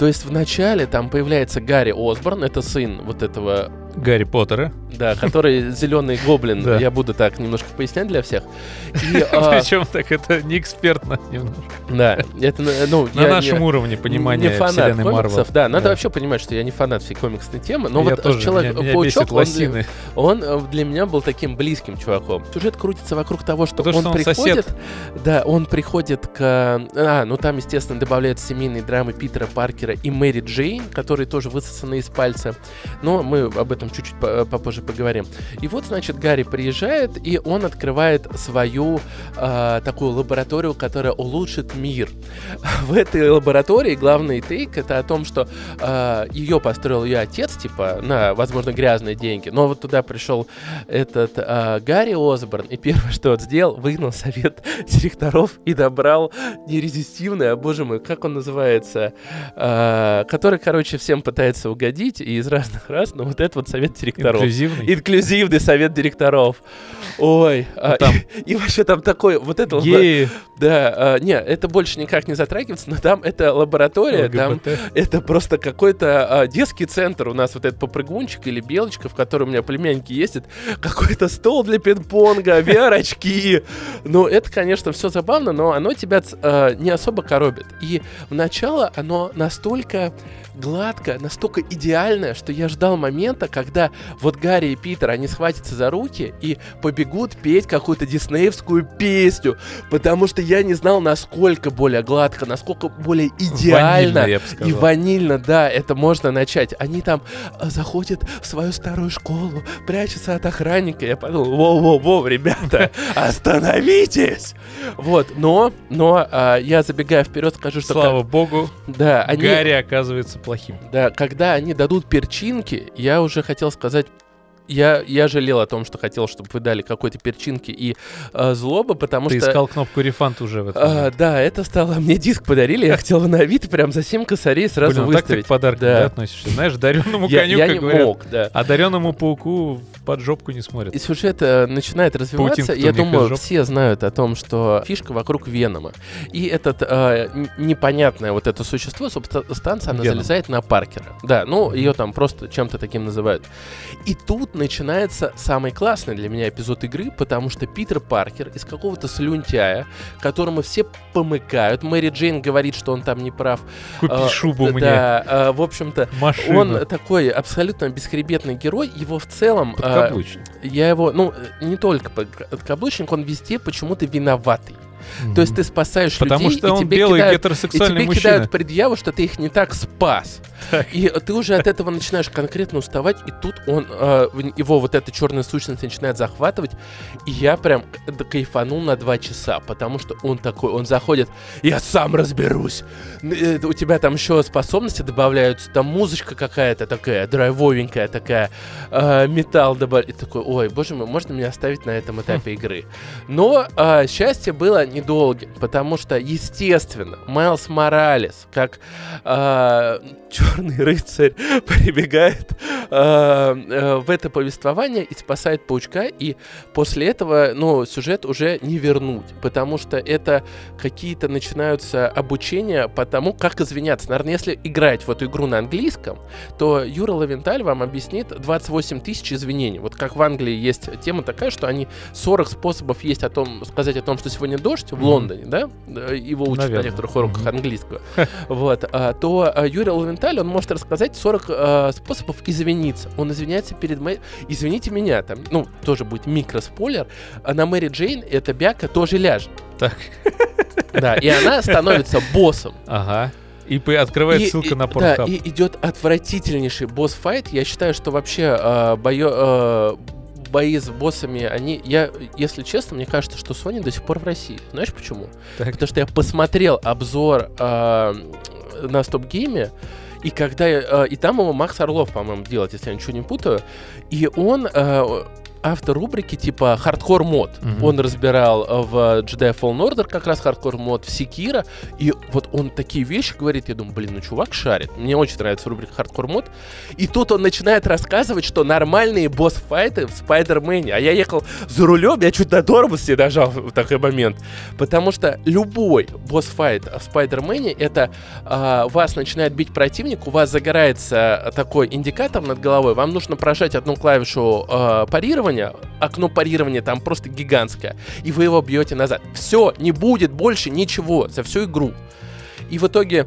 То есть в начале там появляется Гарри Осборн, это сын вот этого Гарри Поттера. да, который зеленый гоблин. Да. Я буду так немножко пояснять для всех. А, Причем так это не экспертно немножко. да, это, ну, На я нашем не- уровне понимания не фанат вселенной Марвел. да, надо вообще понимать, что я не фанат всей комиксной темы, но вот человек паучок, он, для- э, для меня был таким близким чуваком. Сюжет крутится вокруг того, что он приходит, да, он приходит к, а, ну там естественно добавляются семейные драмы Питера Паркера и Мэри Джейн, которые тоже высосаны из пальца, но мы об этом чуть-чуть по- попозже поговорим. И вот значит Гарри приезжает и он открывает свою а, такую лабораторию, которая улучшит мир. В этой лаборатории главный тейк это о том, что ее построил ее отец, типа, на, возможно, грязные деньги. Но вот туда пришел этот а, Гарри Осборн, и первое, что он сделал, выгнал совет директоров и добрал нерезистивный, а боже мой, как он называется, а, который, короче, всем пытается угодить и из разных раз, но вот это вот совет директоров. Инклюзивный. Инклюзивный совет директоров. Ой, а, там и, и вообще там такой, вот это, Геи, да, а, не, это больше никак не затрагивается, но там это лаборатория, там ЛГБТ. это просто какой-то а, детский центр у нас вот этот попрыгунчик или белочка, в которой у меня племянники ездят, какой-то стол для пинг-понга, VR-очки. Ну, это, конечно, все забавно, но оно тебя а, не особо коробит. И в начало оно настолько гладко, настолько идеальное, что я ждал момента, когда вот Гарри и Питер, они схватятся за руки и побегут петь какую-то диснеевскую песню, потому что я не знал, насколько более гладко, насколько более идеально Ванильно, и ванильно, да, это можно начать. Они там а, заходят в свою старую школу, прячутся от охранника. Я подумал, воу-воу-воу, ребята, остановитесь! Вот, но, но а, я забегая вперед скажу, что... Слава богу, как- да, они, Гарри оказывается плохим. да, когда они дадут перчинки, я уже хотел сказать я, я жалел о том, что хотел, чтобы вы дали какой-то перчинки и э, злоба, потому Ты что... искал кнопку рефанд уже в этом. А, да, это стало... Мне диск подарили, я хотел на Авито прям за 7 косарей сразу Блин, ну так ты выставить. к подаркам Да. да, относишься. Знаешь, дареному я, коню, я как не говорят, мог, да. а дареному пауку в поджопку не смотрят. И сюжет э, начинает развиваться. Паутинка Я думаю, все знают о том, что фишка вокруг Венома. И этот э, непонятное вот это существо, субстанция, она Веном. залезает на Паркера. Да, ну, ее там просто чем-то таким называют. И тут начинается самый классный для меня эпизод игры, потому что Питер Паркер из какого-то слюнтяя, которому все помыкают. Мэри Джейн говорит, что он там не прав. Купи А, шубу мне, Да, э, в общем-то, машину. он такой абсолютно бесхребетный герой. Его в целом... э, Подкаблучник. я его, ну, не только подкаблучник, он везде почему-то виноватый. То есть ты спасаешь Потому людей, что и он тебе белый кидают, и гетеросексуальный тебе мужчина. кидают предъяву, что ты их не так спас. И ты уже от этого начинаешь конкретно уставать, и тут он, э, его вот эта черная сущность начинает захватывать, и я прям кайфанул на два часа, потому что он такой, он заходит, я сам разберусь. Э, У тебя там еще способности добавляются, там музычка какая-то такая, драйвовенькая такая, э, металл добавляет. И такой, ой, боже мой, можно меня оставить на этом этапе игры? Но а, счастье было недолгим, потому что, естественно, Майлз Моралес, как черный рыцарь, прибегает а, а, в это повествование и спасает паучка, и после этого, ну, сюжет уже не вернуть, потому что это какие-то начинаются обучения по тому, как извиняться. Наверное, если играть в эту игру на английском, то Юра Лавенталь вам объяснит 28 тысяч извинений. Вот как в Англии есть тема такая, что они 40 способов есть о том, сказать о том, что сегодня дождь в Мгм. Лондоне, да? Да, Его учат Наверное. на некоторых уроках Мгм. английского. Вот. а, То а, Юрий Лавенталь, он может рассказать 40 а, способов извиниться. Он извиняется перед Мэри... Извините меня, там, ну, тоже будет микроспойлер. На Мэри Джейн эта бяка тоже ляжет. Так. Да, и она становится боссом. Ага. И открывает И- ссылка и- на Да, Pornhub. и идет отвратительнейший босс-файт. Я считаю, что вообще э, э, бои с боссами, они, я, если честно, мне кажется, что Sony до сих пор в России. Знаешь почему? Так. Потому что я посмотрел обзор э, на StopGame, и когда э, и там его Макс Орлов, по-моему, делает, если я ничего не путаю, и он э, автор рубрики типа hardcore mode. Мгм. Он разбирал э, в Jedi Fallen Order как раз hardcore mode в Sekiro, и вот он такие вещи говорит, я думаю, блин, ну чувак шарит. Мне очень нравится рубрика hardcore mode. И тут он начинает рассказывать, что нормальные босс-файты в Спайдермене. А я ехал за рулем, я чуть до тормоза не дожал в такой момент. Потому что любой босс-файт в Спайдермене, это а, вас начинает бить противник, у вас загорается такой индикатор над головой, вам нужно прожать одну клавишу а, парирования, окно парирования там просто гигантское, и вы его бьете назад. Все, не будет больше ничего за всю игру. И в итоге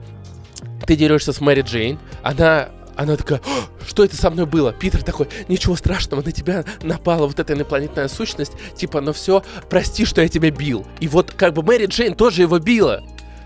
ты дерешься с Мэри Джейн, она она такая, «А, что это со мной было? Питер такой, ничего страшного, на тебя напала вот эта инопланетная сущность, типа, ну все, прости, что я тебя бил. И вот как бы Мэри Джейн тоже его била,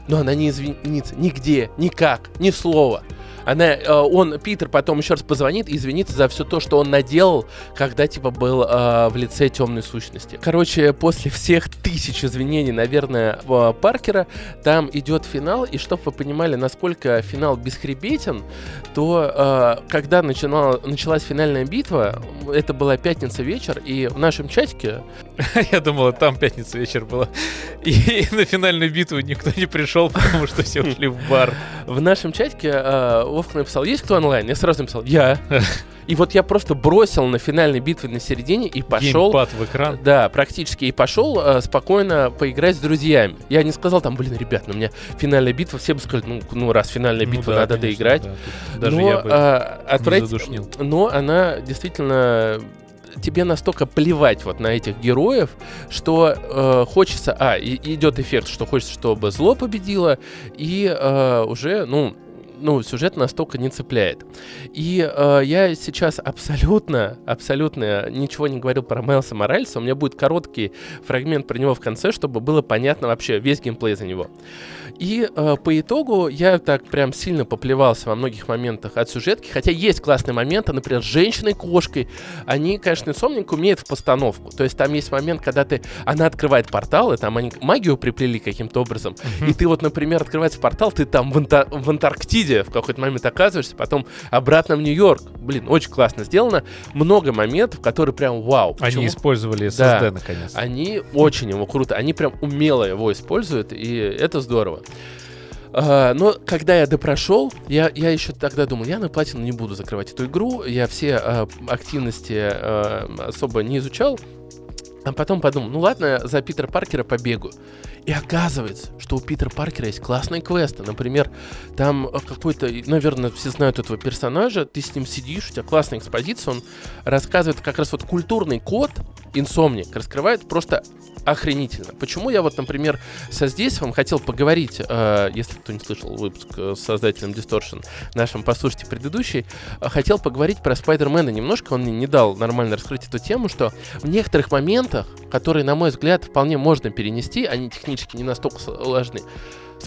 но она не извинится нигде, никак, ни слова. Она, э, он, Питер, потом еще раз позвонит и извинится за все то, что он наделал, когда, типа, был э, в лице темной сущности. Короче, после всех тысяч извинений, наверное, э, Паркера, там идет финал, и чтобы вы понимали, насколько финал бесхребетен, то э, когда начинала, началась финальная битва, это была пятница вечер, и в нашем чатике Я думал, там пятница вечер была. И на финальную битву никто не пришел, потому что все ушли в бар. В нашем чатике э, Вовка написал, есть кто онлайн? Я сразу написал, я. И вот я просто бросил на финальной битве на середине и пошел... Геймпад в экран. Да, практически. И пошел э, спокойно поиграть с друзьями. Я не сказал там, блин, ребят, ну у меня финальная битва, все бы сказали, ну, ну раз финальная Ну битва, да, надо конечно, доиграть. да, Даже но, я бы э, не отврат- задушнил. но она действительно тебе настолько плевать вот на этих героев, что э, хочется, а и, идет эффект, что хочется, чтобы зло победило, и э, уже, ну, ну, сюжет настолько не цепляет. И э, я сейчас абсолютно, абсолютно ничего не говорил про Майлса Моральса. У меня будет короткий фрагмент про него в конце, чтобы было понятно вообще весь геймплей за него. И э, по итогу я так прям сильно поплевался во многих моментах от сюжетки, хотя есть классные моменты, например, с женщиной-кошкой. Они, конечно, инсомник умеют в постановку. То есть там есть момент, когда ты, она открывает портал, и там они магию приплели каким-то образом, и ты вот, например, открывается портал, ты там в, Антар- в Антарктиде в какой-то момент оказываешься, потом обратно в Нью-Йорк. Блин, очень классно сделано. Много моментов, которые прям вау. Они Почему? использовали Да. SSD наконец. Они очень его круто, они прям умело его используют, и это здорово. А, но когда я допрошел, я, я еще тогда думал, я на платину не буду закрывать эту игру, я все а, активности а, особо не изучал, а потом подумал, ну ладно, за Питера Паркера побегу. И оказывается, что у Питера Паркера есть классные квесты. Например, там какой-то, наверное, все знают этого персонажа, ты с ним сидишь, у тебя классная экспозиция, он рассказывает как раз вот культурный код, инсомник, раскрывает просто охренительно. Почему я вот, например, со здесь вам хотел поговорить, э, если кто не слышал выпуск э, с создателем Distortion, нашим послушайте предыдущий, э, хотел поговорить про Спайдермена немножко, он мне не дал нормально раскрыть эту тему, что в некоторых моментах, которые, на мой взгляд, вполне можно перенести, они технически не настолько сложны,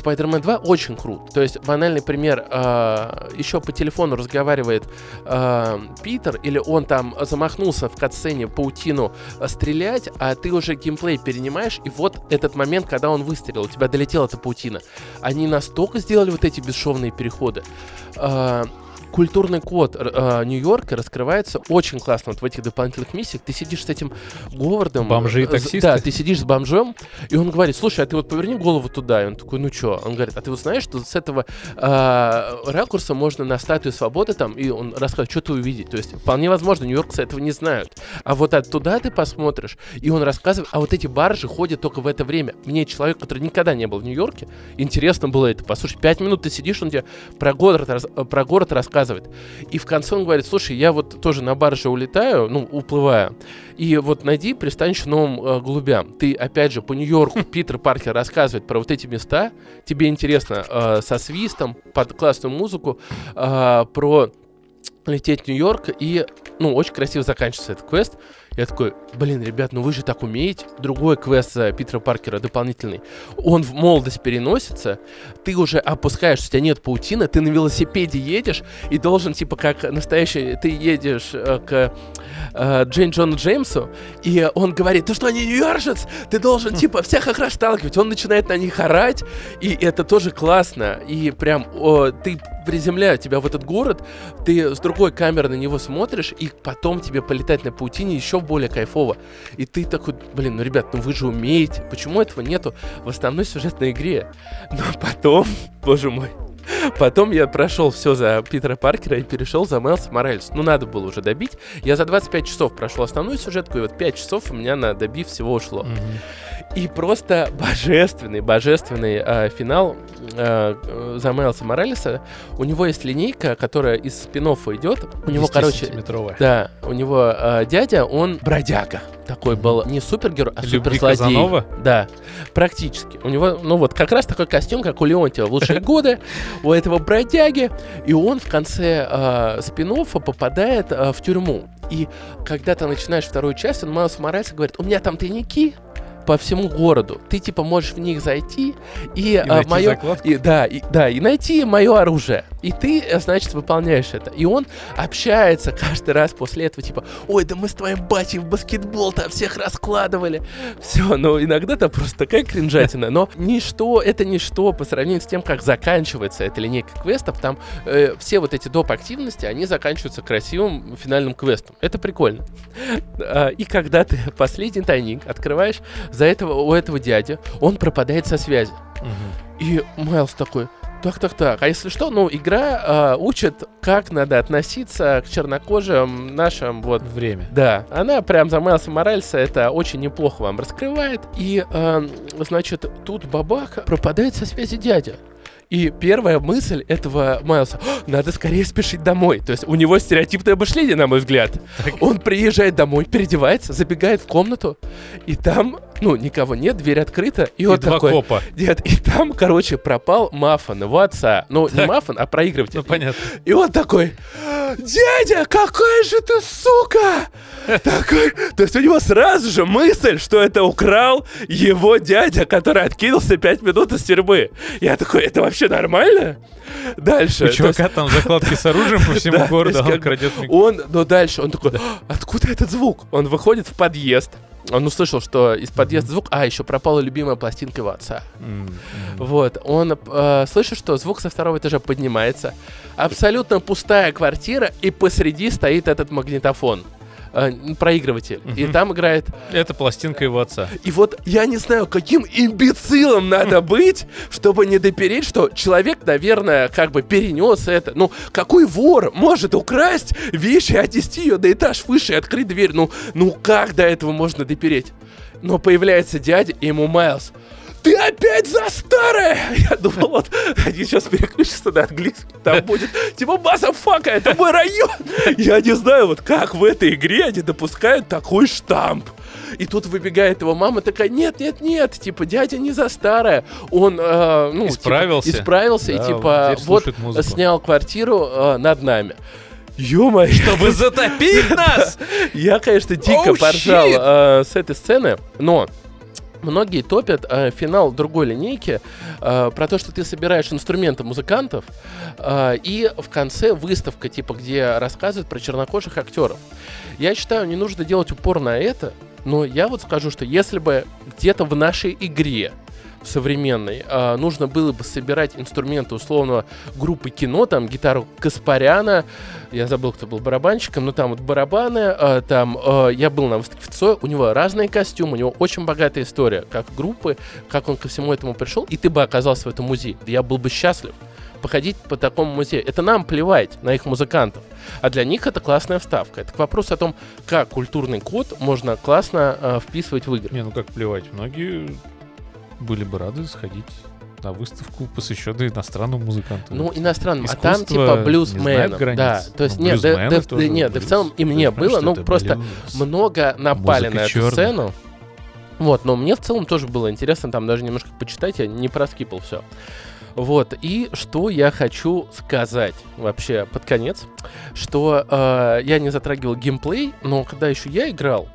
Spider-Man 2 очень крут. То есть, банальный пример, э, еще по телефону разговаривает э, Питер, или он там замахнулся в катсцене паутину э, стрелять, а ты уже геймплей перенимаешь, и вот этот момент, когда он выстрелил, у тебя долетела эта паутина. Они настолько сделали вот эти бесшовные переходы. Э, культурный код э, Нью-Йорка раскрывается очень классно вот в этих дополнительных миссиях. Ты сидишь с этим Говардом. Бомжи и э, таксисты? Да, ты сидишь с бомжом, и он говорит, слушай, а ты вот поверни голову туда. И он такой, ну чё? Он говорит, а ты вот знаешь, что с этого э, ракурса можно на статую свободы там, и он рассказывает, что ты увидеть. То есть вполне возможно, нью-йоркцы этого не знают. А вот оттуда ты посмотришь, и он рассказывает, а вот эти баржи ходят только в это время. Мне человек, который никогда не был в Нью-Йорке, интересно было это. Послушай, пять минут ты сидишь, он тебе про город, э, про город рассказывает. И в конце он говорит, слушай, я вот тоже на барже улетаю, ну, уплываю, и вот найди пристанище новым э, голубям. Ты, опять же, по Нью-Йорку Питер Паркер рассказывает про вот эти места, тебе интересно, э, со свистом, под классную музыку, э, про лететь в Нью-Йорк, и, ну, очень красиво заканчивается этот квест. Я такой, блин, ребят, ну вы же так умеете. Другой квест Питера Паркера дополнительный. Он в молодость переносится, ты уже опускаешься, у тебя нет паутины, ты на велосипеде едешь и должен, типа, как настоящий, ты едешь э, к э, Джейн Джону Джеймсу, и он говорит, ты что, не нью-йоркшец? Ты должен, типа, всех их расталкивать. Он начинает на них орать, и это тоже классно. И прям о, ты приземляют тебя в этот город, ты с другой камеры на него смотришь, и потом тебе полетать на паутине еще более кайфово. И ты такой, блин, ну, ребят, ну вы же умеете, почему этого нету в основной сюжетной игре? Но потом, боже мой, Потом я прошел все за Питера Паркера и перешел за Мэлса Моральс. Ну, надо было уже добить. Я за 25 часов прошел основную сюжетку, и вот 5 часов у меня на добив всего ушло. Мгм. И просто божественный, божественный э, финал э, за Майлса Моралеса. У него есть линейка, которая из спин идет. У него, короче, 10-сантиметровая. да, у него э, дядя, он бродяга. Такой был не супергерой, а Любви суперзлодей. Казанова? Да, практически. У него, ну вот, как раз такой костюм, как у Леонтьева в лучшие годы, у этого бродяги, и он в конце э, спин попадает э, в тюрьму. И когда ты начинаешь вторую часть, он Майлз Моральс говорит, у меня там тайники по всему городу. Ты типа можешь в них зайти и, И а, мое закладку? и, да, и, да, и найти мое оружие. И ты, э, значит, выполняешь это. И он общается каждый раз после этого, типа, ой, да мы с твоим батей в баскетбол там всех раскладывали. Все, ну иногда там просто такая кринжатина. Но ничто, это ничто по сравнению с тем, как заканчивается эта линейка квестов. Там э, все вот эти доп. активности, они заканчиваются красивым финальным квестом. Это прикольно. А, И когда ты последний тайник открываешь, за этого, у этого дяди, он пропадает со связи. И Майлз такой, так, так, так. А если что, ну, игра а, учит, как надо относиться к чернокожим нашим вот Время. да, она прям за Майлса Моральса это очень неплохо вам раскрывает. И, эм, значит, тут бабах пропадает со связи дядя. И первая мысль этого Майлса, «О, надо скорее спешить домой. То есть у него стереотипное мышление, на мой взгляд. Он приезжает домой, переодевается, забегает в комнату, и там, ну, никого нет, дверь открыта, и, И он два такой... копа. Нет, и там, короче, пропал Маффан, его отца. Ну, не Маффан, а проигрыватель. Ну, понятно. И он такой, дядя, какая же ты сука! Такой, то есть у него сразу же мысль, что это украл его дядя, который откинулся пять минут из тюрьмы. Я такой, это вообще нормально? Дальше. У то есть чувака там закладки с оружием по всему Да, городу, то а есть он крадет Он, но дальше он такой, «А, откуда этот звук? Он выходит в подъезд. Он услышал, что из подъезда звук, а еще пропала любимая пластинка его отца. Вот, он э, слышит, что звук со второго этажа поднимается. Абсолютно пустая квартира, и посреди стоит этот магнитофон. э, проигрыватель. И Мгм. там играет... Это пластинка его отца. И вот я не знаю, каким имбецилом надо быть, чтобы не допереть, что человек, наверное, как бы перенес это. Ну, какой вор может украсть вещи, отнести ее на этаж выше и открыть дверь? Ну, ну как до этого можно допереть? Но появляется дядя, и ему Майлз. Ты опять за старое! Я думал, вот они сейчас переключатся на английский, там будет типа база фака, это мой район! Я не знаю, вот как в этой игре они допускают такой штамп. И тут выбегает его мама такая, нет, нет, нет, типа дядя не за старое, он э, ну, типа, Исправился. исправился и Да, типа вот музыку. снял квартиру э, над нами. Ё-моё, Чтобы затопить нас! я, конечно, дико Oh, поржал э, с этой сцены, но многие топят э, финал другой линейки э, про то, что ты собираешь инструменты музыкантов, э, и в конце выставка, типа, где рассказывают про чернокожих актеров. Я считаю, не нужно делать упор на это, но я вот скажу, что если бы где-то в нашей игре современной, э, нужно было бы собирать инструменты условного группы кино, там гитару Каспаряна, я забыл, кто был барабанщиком, но там вот барабаны, э, там э, я был на выставке в Цой, у него разные костюмы, у него очень богатая история, как группы, как он ко всему этому пришел, и ты бы оказался в этом музее, я был бы счастлив походить по такому музею. Это нам плевать на их музыкантов. А для них это классная вставка. Это к вопросу о том, как культурный код можно классно э, вписывать в игры. Не, ну как плевать. Многие были бы рады сходить на выставку, посвященную иностранному музыканту. Ну, иностранным, а Искусство там типа границ. Да, то есть Ну, нет, да, да, да, нет, да в целом и мне было, ну просто блюз. много напали Музыка на эту чёрных. сцену. Вот, но мне в целом тоже было интересно там даже немножко почитать, я не проскипал все. Вот, и что я хочу сказать вообще под конец, что э, я не затрагивал геймплей, но когда еще я играл,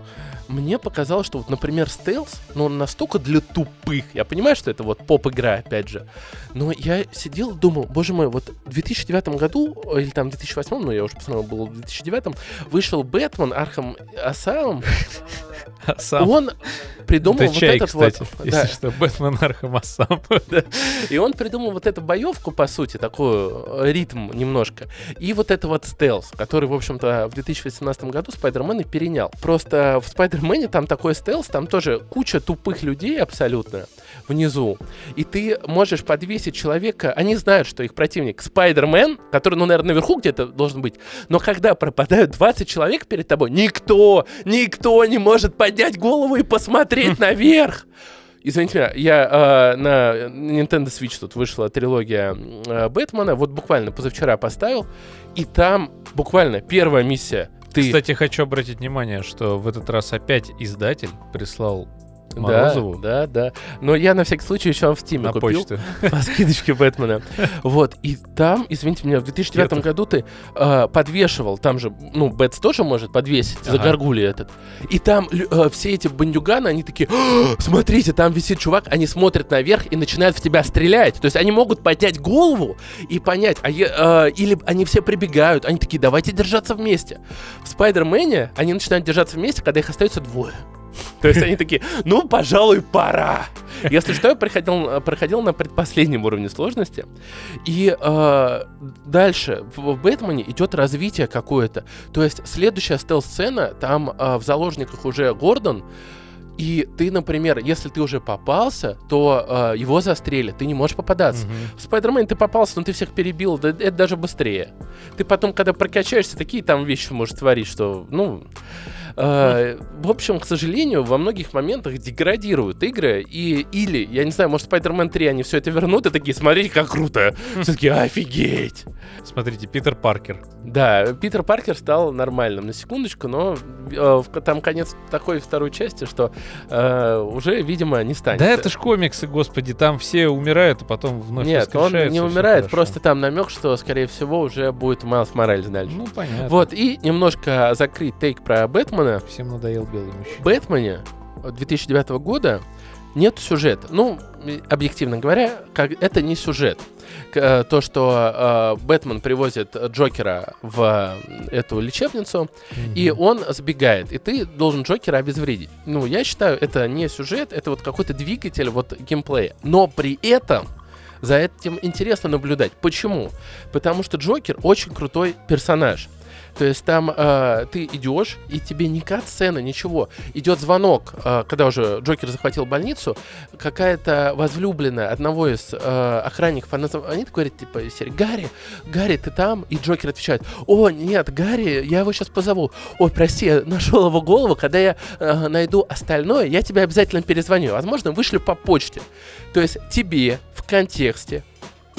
мне показалось, что вот, например, стелс, ну, он настолько для тупых. Я понимаю, что это вот поп-игра, опять же. Но я сидел думал, боже мой, вот в 2009 году, или там в 2008, ну, я уже посмотрел, был в 2009, вышел Бэтмен Arkham Asylum. А сам... Он придумал Это вот чай, этот кстати, вот... если да. что, Бэтмен Arkham Asylum. И он придумал вот эту боевку, по сути, такую э, ритм немножко. И вот это вот стелс, который, в общем-то, в 2018 году Спайдермен и перенял. Просто в Спайдермене там такой стелс, там тоже куча тупых людей абсолютно внизу. И ты можешь подвесить человека, они знают, что их противник Спайдермен, который, ну, наверное, наверху где-то должен быть, но когда пропадают 20 человек перед тобой, никто, никто не может поднять голову и посмотреть наверх. Извините меня, я э, на Nintendo Switch тут вышла трилогия э, Бэтмена, вот буквально позавчера поставил, и там буквально первая миссия. Ты Кстати, хочу обратить внимание, что в этот раз опять издатель прислал Морозову да, да. Но я на всякий случай еще в Стиме на купил почту. по скидочке Бэтмена. Вот, и там, извините меня, в 2009 Это- году ты э, подвешивал, там же, ну, Бэтс тоже может подвесить за Ага. горгули этот. И там э, все эти бандюганы, они такие, «А, смотрите, там висит чувак, они смотрят наверх и начинают в тебя стрелять. То есть они могут поднять голову и понять, а е- э, или они все прибегают, они такие, давайте держаться вместе. В Спайдермене они начинают держаться вместе, когда их остается двое. То есть они такие, ну, пожалуй, пора. Если что, я проходил, проходил на предпоследнем уровне сложности. И э, дальше в, в Бэтмене идет развитие какое-то. То есть следующая стелс-сцена, там э, в заложниках уже Гордон, и ты, например, если ты уже попался, то э, его застрелят, ты не можешь попадаться. Мгм. В Спайдермене ты попался, но ты всех перебил, да это даже быстрее. Ты потом, когда прокачаешься, такие там вещи можешь творить, что, ну... э, в общем, к сожалению, во многих моментах деградируют игры, и или, я не знаю, может, Spider-Man 3 они все это вернут, и такие, смотрите, как круто. Все таки офигеть. Смотрите, Питер Паркер. Да, Питер Паркер стал нормальным, на секундочку, но э, там конец такой второй части, что э, уже, видимо, не станет. Да это ж комиксы, господи, там все умирают, а потом вновь Нет, он не умирает, просто там намек, что, скорее всего, уже будет Майлз Моралес дальше. Ну, понятно. Вот, и немножко закрыть тейк про Бэтмена. Всем надоел белый мужчина. Бэтмене 2009 года нет сюжета. Ну, и, объективно говоря, как, это не сюжет. Э, То, что э, Бэтмен привозит Джокера в э, эту лечебницу, и Мгм. он сбегает, и ты должен Джокера обезвредить. Ну, я считаю, это не сюжет, это вот какой-то двигатель вот геймплея. Но при этом за этим интересно наблюдать. Почему? Потому что Джокер очень крутой персонаж. То есть там э, ты идешь, и тебе не кат-сцена, ничего. Идет звонок, э, когда уже Джокер захватил больницу, какая-то возлюбленная одного из э, охранников, она звонит, говорит, типа, Гарри, Гарри, ты там? И Джокер отвечает, о, нет, Гарри, я его сейчас позову. Ой, прости, я нашел его голову, когда я э, найду остальное, я тебе обязательно перезвоню. Возможно, вышлю по почте. То есть тебе в контексте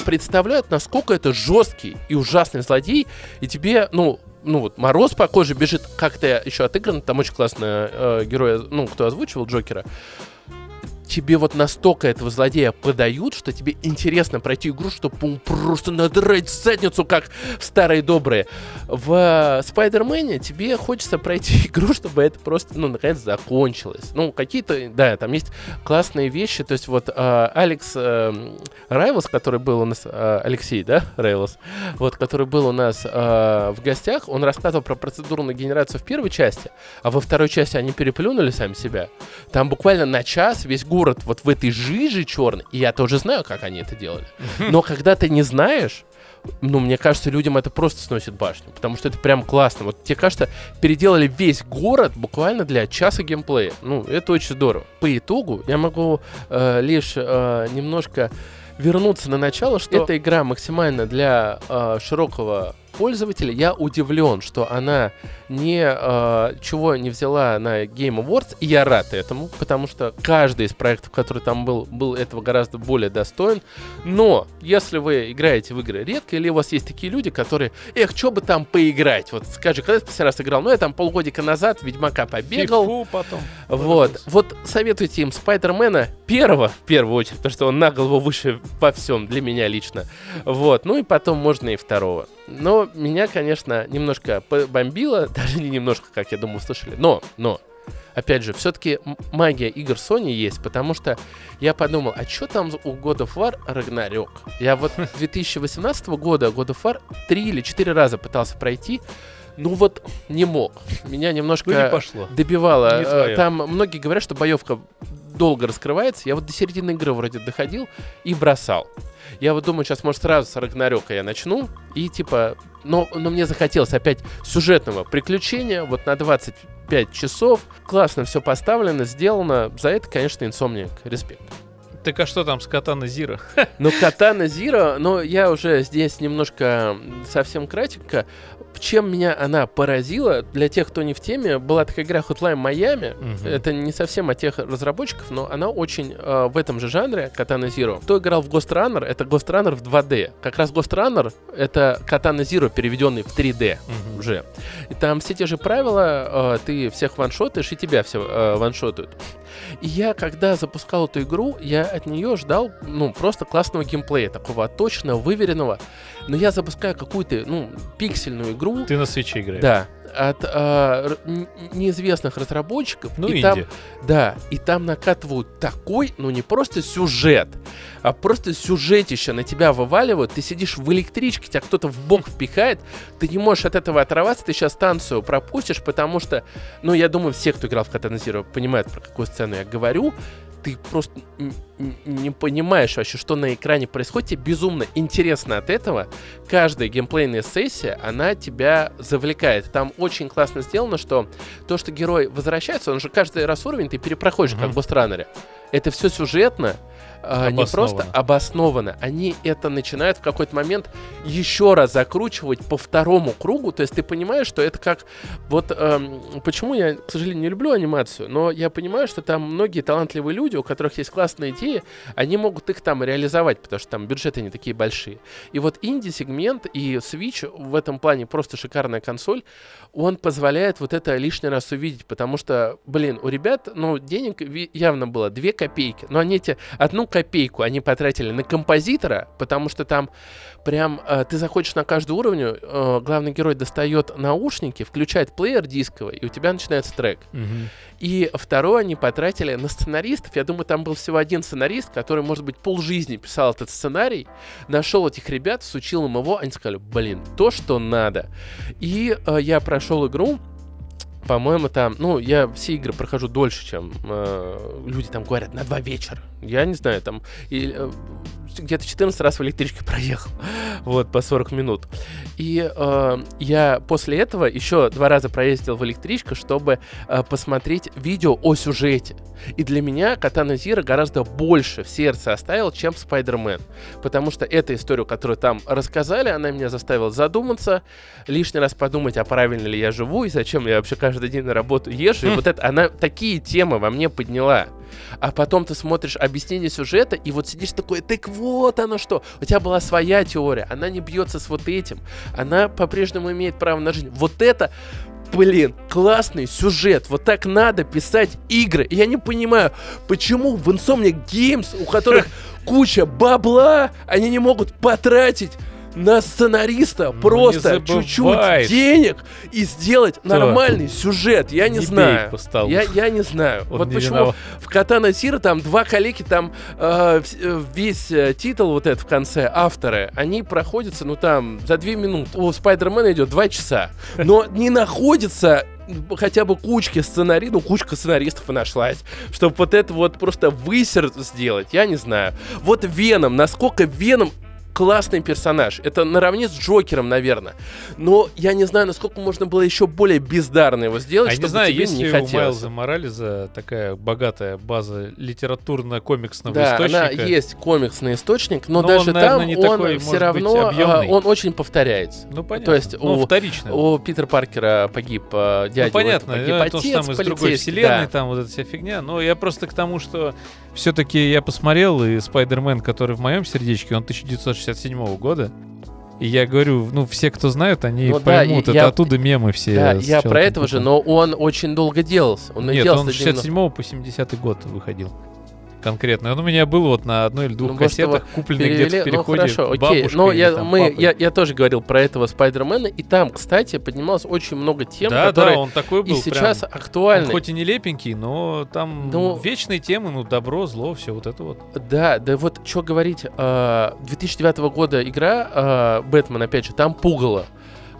представляют, насколько это жесткий и ужасный злодей, и тебе, ну, ну вот мороз по коже бежит, как-то еще отыгран, там очень классно э, герой, ну, кто озвучивал Джокера, тебе вот настолько этого злодея подают, что тебе интересно пройти игру, чтобы просто надрать задницу, как старые добрые. В Спайдермене тебе хочется пройти игру, чтобы это просто, ну, наконец, закончилось. Ну, какие-то, да, там есть классные вещи, то есть вот э, Алекс э, Райлс, который был у нас, э, Алексей, да, Райлс, вот, который был у нас э, в гостях, он рассказывал про процедурную генерацию в первой части, а во второй части они переплюнули сами себя. Там буквально на час весь город вот в этой жиже черной, и я тоже знаю, как они это делали. Но когда ты не знаешь, ну, мне кажется, людям это просто сносит башню, потому что это прям классно. Вот тебе кажется, переделали весь город буквально для часа геймплея. Ну, это очень здорово. По итогу я могу э, лишь э, немножко вернуться на начало, что эта игра максимально для э, широкого пользователя. Я удивлен, что она не э, чего не взяла на Game Awards, и я рад этому, потому что каждый из проектов, который там был, был этого гораздо более достоин. Но если вы играете в игры редко, или у вас есть такие люди, которые, эх, что бы там поиграть? Вот скажи, когда ты последний раз играл? Ну, я там полгодика назад Ведьмака побегал. Фифу потом. Вот, вот советуйте им Спайдермена первого, в первую очередь, потому что он на голову выше во всем, для меня лично. Вот, ну и потом можно и второго. Но меня, конечно, немножко бомбило, даже не немножко, как я думаю, слышали. Но, но, опять же, все-таки магия игр Sony есть, потому что я подумал, а что там у God of War Ragnarok? Я вот 2018 года God of War 3 или 4 раза пытался пройти, Ну вот не мог. Меня немножко Ну, не пошло. добивало. Не Э. Там многие говорят, что боевка долго раскрывается. Я вот до середины игры вроде доходил и бросал. Я вот думаю, сейчас, может, сразу с Рагнарёка я начну. И типа, но, но мне захотелось опять сюжетного приключения. Вот на 25 часов. Классно все поставлено, сделано. За это, конечно, инсомник. Респект. Так а что там с Катана Зира? Ну, Катана Зира, но я уже здесь немножко совсем кратенько. Чем меня она поразила, для тех, кто не в теме, была такая игра Hotline Miami. Мгм. Это не совсем от тех разработчиков, но она очень э, в этом же жанре, Катана Zero. Кто играл в Ghost Runner, это Ghost Runner в 2D. Как раз Ghost Runner — это Катана Zero, переведенный в 3D Мгм. уже. И там все те же правила, э, ты всех ваншотаешь, и тебя все э, ваншотают. И я, когда запускал эту игру, я от нее ждал, ну, просто классного геймплея, такого точного, выверенного. Но я запускаю какую-то, ну, пиксельную игру. Ты на свече играешь. Да, от а, неизвестных разработчиков. Ну, и инди. там, да, и там накатывают такой, ну не просто сюжет, а просто сюжетище на тебя вываливают. Ты сидишь в электричке, тебя кто-то в бок впихает, ты не можешь от этого оторваться, ты сейчас станцию пропустишь, потому что, ну я думаю, все, кто играл в Катана Zero, понимают, про какую сцену я говорю. Ты просто не понимаешь вообще, что на экране происходит. Тебе безумно интересно от этого. Каждая геймплейная сессия, она тебя завлекает. Там очень классно сделано, что то, что герой возвращается, он же каждый раз уровень ты перепроходишь, как Мгм. в Гостранере. Это все сюжетно, а, не просто обосновано. Они это начинают в какой-то момент еще раз закручивать по второму кругу. То есть ты понимаешь, что это как... Вот эм, почему я, к сожалению, не люблю анимацию, но я понимаю, что там многие талантливые люди, у которых есть классные идеи, они могут их там реализовать, потому что там бюджеты не такие большие. И вот инди-сегмент и Switch в этом плане просто шикарная консоль, он позволяет вот это лишний раз увидеть, потому что, блин, у ребят, ну, денег явно было 2 копейки, но они эти одну копейку они потратили на композитора, потому что там прям э, ты заходишь на каждый уровень, э, главный герой достает наушники, включает плеер дисковый, и у тебя начинается трек. Мгм. И второе они потратили на сценаристов. Я думаю, там был всего один сценарист, который, может быть, полжизни писал этот сценарий, нашел этих ребят, сучил им его, они сказали, блин, то, что надо. И э, я прошел игру, по-моему, там, ну, я все игры прохожу дольше, чем э, люди там говорят, на два вечера. Я не знаю, там, и, э, где-то 14 раз в электричке проехал, вот, по 40 минут. И э, я после этого еще два раза проездил в электричку, чтобы э, посмотреть видео о сюжете. И для меня Катана Зира гораздо больше в сердце оставил, чем Спайдермен. Потому что эту историю, которую там рассказали, она меня заставила задуматься, лишний раз подумать, а правильно ли я живу, и зачем я вообще каждый день на работу езжу. И вот это, она такие темы во мне подняла. А потом ты смотришь объяснение сюжета, и вот сидишь такой, так вот оно что. У тебя была своя теория, она не бьется с вот этим. Она по-прежнему имеет право на жизнь. Вот это Блин, классный сюжет. Вот так надо писать игры. Я не понимаю, почему в Insomniac Games, у которых куча бабла, они не могут потратить на сценариста Ну, просто чуть-чуть денег и сделать нормальный сюжет. Я не, Не знаю. Я, я не знаю. Он вот не почему виноват. в Катана Зира там два коллеги, там э, э, весь э, титул вот этот в конце, авторы, они проходятся, ну там, за две минуты. У Спайдермена идет два часа. Но не находится хотя бы кучки сценарий, ну кучка сценаристов и нашлась, чтобы вот это вот просто высер сделать, я не знаю. Вот Веном, насколько Веном классный персонаж. Это наравне с Джокером, наверное. Но я не знаю, насколько можно было еще более бездарно его сделать, А я чтобы не знаю, тебе есть не ли у хотелось. Майлза Морализа такая богатая база литературно-комиксного Да, источника? она есть комиксный источник, но, Но даже он, наверное, там не он такой, все равно быть, а, объемный. он очень повторяется. Ну, понятно. То есть ну, у- вторично. У Питера Паркера погиб э, дядя, ну, понятно, погиб то, что отец там из другой вселенной, да. там вот эта вся фигня. Но я просто к тому, что все-таки я посмотрел, и Спайдермен, который в моем сердечке, он 1967 года. И я говорю, ну, все, кто знают, они Ну да, поймут, и это я- оттуда мемы все. Да, я про этого же, но он очень долго делался. Он Нет, делался он с 90 67 по 70 год выходил. Конкретно. Он у меня был вот на одной или двух Ну, кассетах, купленных где-то в Перевели, ну переходе. хорошо, окей. Но я, мы, я, я тоже говорил про этого Спайдермена, и там, кстати, поднималось очень много тем, да, которые да, он такой был и сейчас прям... актуальны. Он хоть и не лепенький, но там Ну- вечные темы, ну, добро, зло, все вот это вот. Да, да вот что говорить, э, 2009 года игра э, Бэтмен, опять же, там пугало.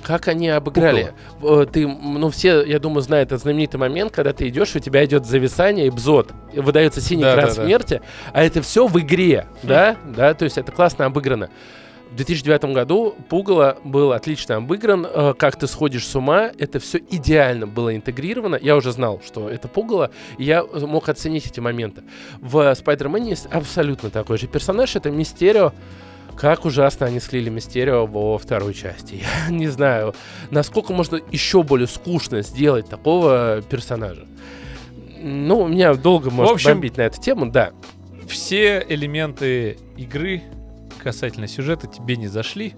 Как они обыграли. Э, Ты, ну, все, я думаю, знают этот знаменитый момент, когда ты идешь, у тебя идет зависание и бзот. И выдается синий Да, экран да, да. смерти, а это все в игре, да? Да, то есть это классно обыграно. В 2009 году Пугало был отлично обыгран. Э, Как ты сходишь с ума, это все идеально было интегрировано. Я уже знал, что это Пугало, и я мог оценить эти моменты. В Спайдермене есть абсолютно такой же персонаж, это Мистерио. Как ужасно они слили Мистерио во второй части. Я не знаю, насколько можно еще более скучно сделать такого персонажа. Ну, у меня долго может общем- бомбить на эту тему, да. Все элементы игры касательно сюжета тебе не зашли,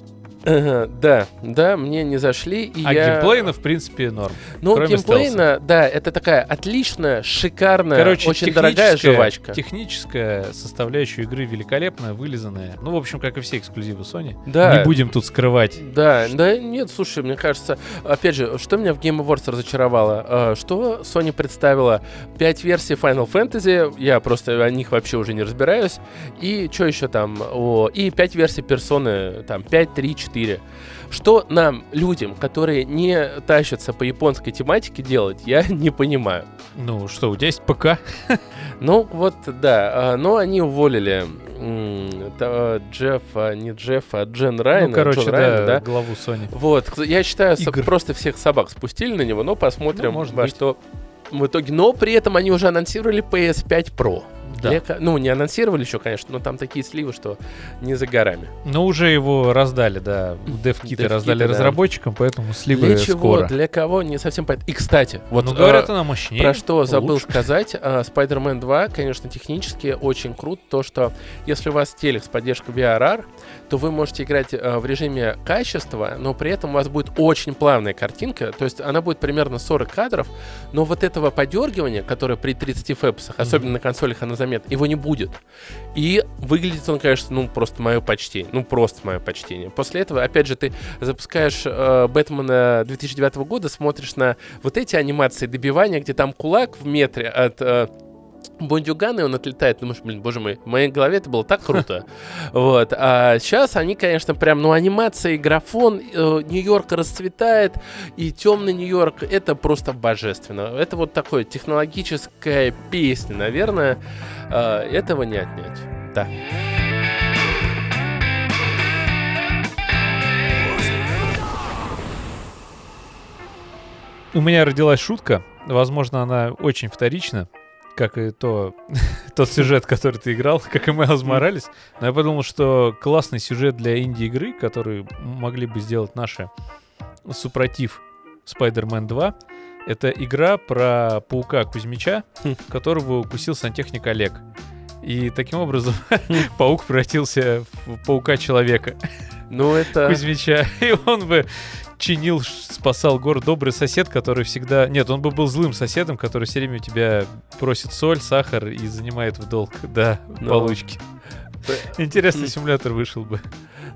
да, да, мне не зашли, и а я... геймплейно, в принципе, норм. Ну, кроме геймплейно, да, это такая отличная, шикарная, Короче, очень дорогая жвачка. Техническая составляющая игры великолепная, вылизанная. Ну, в общем, как и все эксклюзивы Sony. Да. Не будем тут скрывать. Да, да, нет, слушай, мне кажется, опять же, что меня в Game Awards разочаровало, э, что Sony представила 5 версий Final Fantasy, я просто о них вообще уже не разбираюсь, и что еще там, о, и 5 версий персоны, там, 5, 3, 4. Что нам, людям, которые не тащатся по японской тематике делать, я не понимаю. Ну что, у тебя есть ПК? Ну, вот, да. а, Но они уволили Джеффа, не Джеффа, а Джен Райана. ну, короче, Джон да, Райана, да. главу Sony. Вот, я считаю, Игр. просто всех собак спустили на него, но посмотрим, Ну, может во быть. что в итоге. Но при этом они уже анонсировали PS5 Pro. Да. Ко- ну, не анонсировали еще, конечно, но там такие сливы, что не за горами. Но уже его раздали, да. Девкиты раздали да. разработчикам, поэтому сливы Для чего, скоро. для кого, не совсем понятно. И, кстати, вот... ну, э, говорят, она мощнее. Про что забыл лучше. сказать, а, Spider-Man 2, конечно, технически очень крут, то, что если у вас телек с поддержкой VRR, то вы можете играть а, в режиме качества, но при этом у вас будет очень плавная картинка, то есть она будет примерно 40 кадров, но вот этого подергивания, которое при 30 фэпсах, особенно на консолях оно заметно, его не будет. И выглядит он, конечно, ну, просто мое почтение. Ну, просто мое почтение. После этого, опять же, ты запускаешь э, Бэтмена 2009 года, смотришь на вот эти анимации добивания, где там кулак в метре от... э, Бондюгана, и он отлетает, думаешь, блин, боже мой, в моей голове это было так круто. Вот. А сейчас они, конечно, прям, ну, анимация и графон, э, Нью-Йорк расцветает, и темный Нью-Йорк, это просто божественно. Это вот такое технологическая песня, наверное, э, этого не отнять. Да. У меня родилась шутка. Возможно, она очень вторична, как и то, тот сюжет, который ты играл, как и Майлз Моралес. Но я подумал, что классный сюжет для инди-игры, который могли бы сделать наши супротив Spider-Man 2, это игра про паука Кузьмича, Хм. которого укусил сантехник Олег. И таким образом паук превратился в паука-человека. Ну, это... Кузьмича. И он бы чинил, спасал город. Добрый сосед, который всегда... Нет, он бы был злым соседом, который все время у тебя просит соль, сахар и занимает в долг. Да, Ну. получки. Интересный симулятор вышел бы.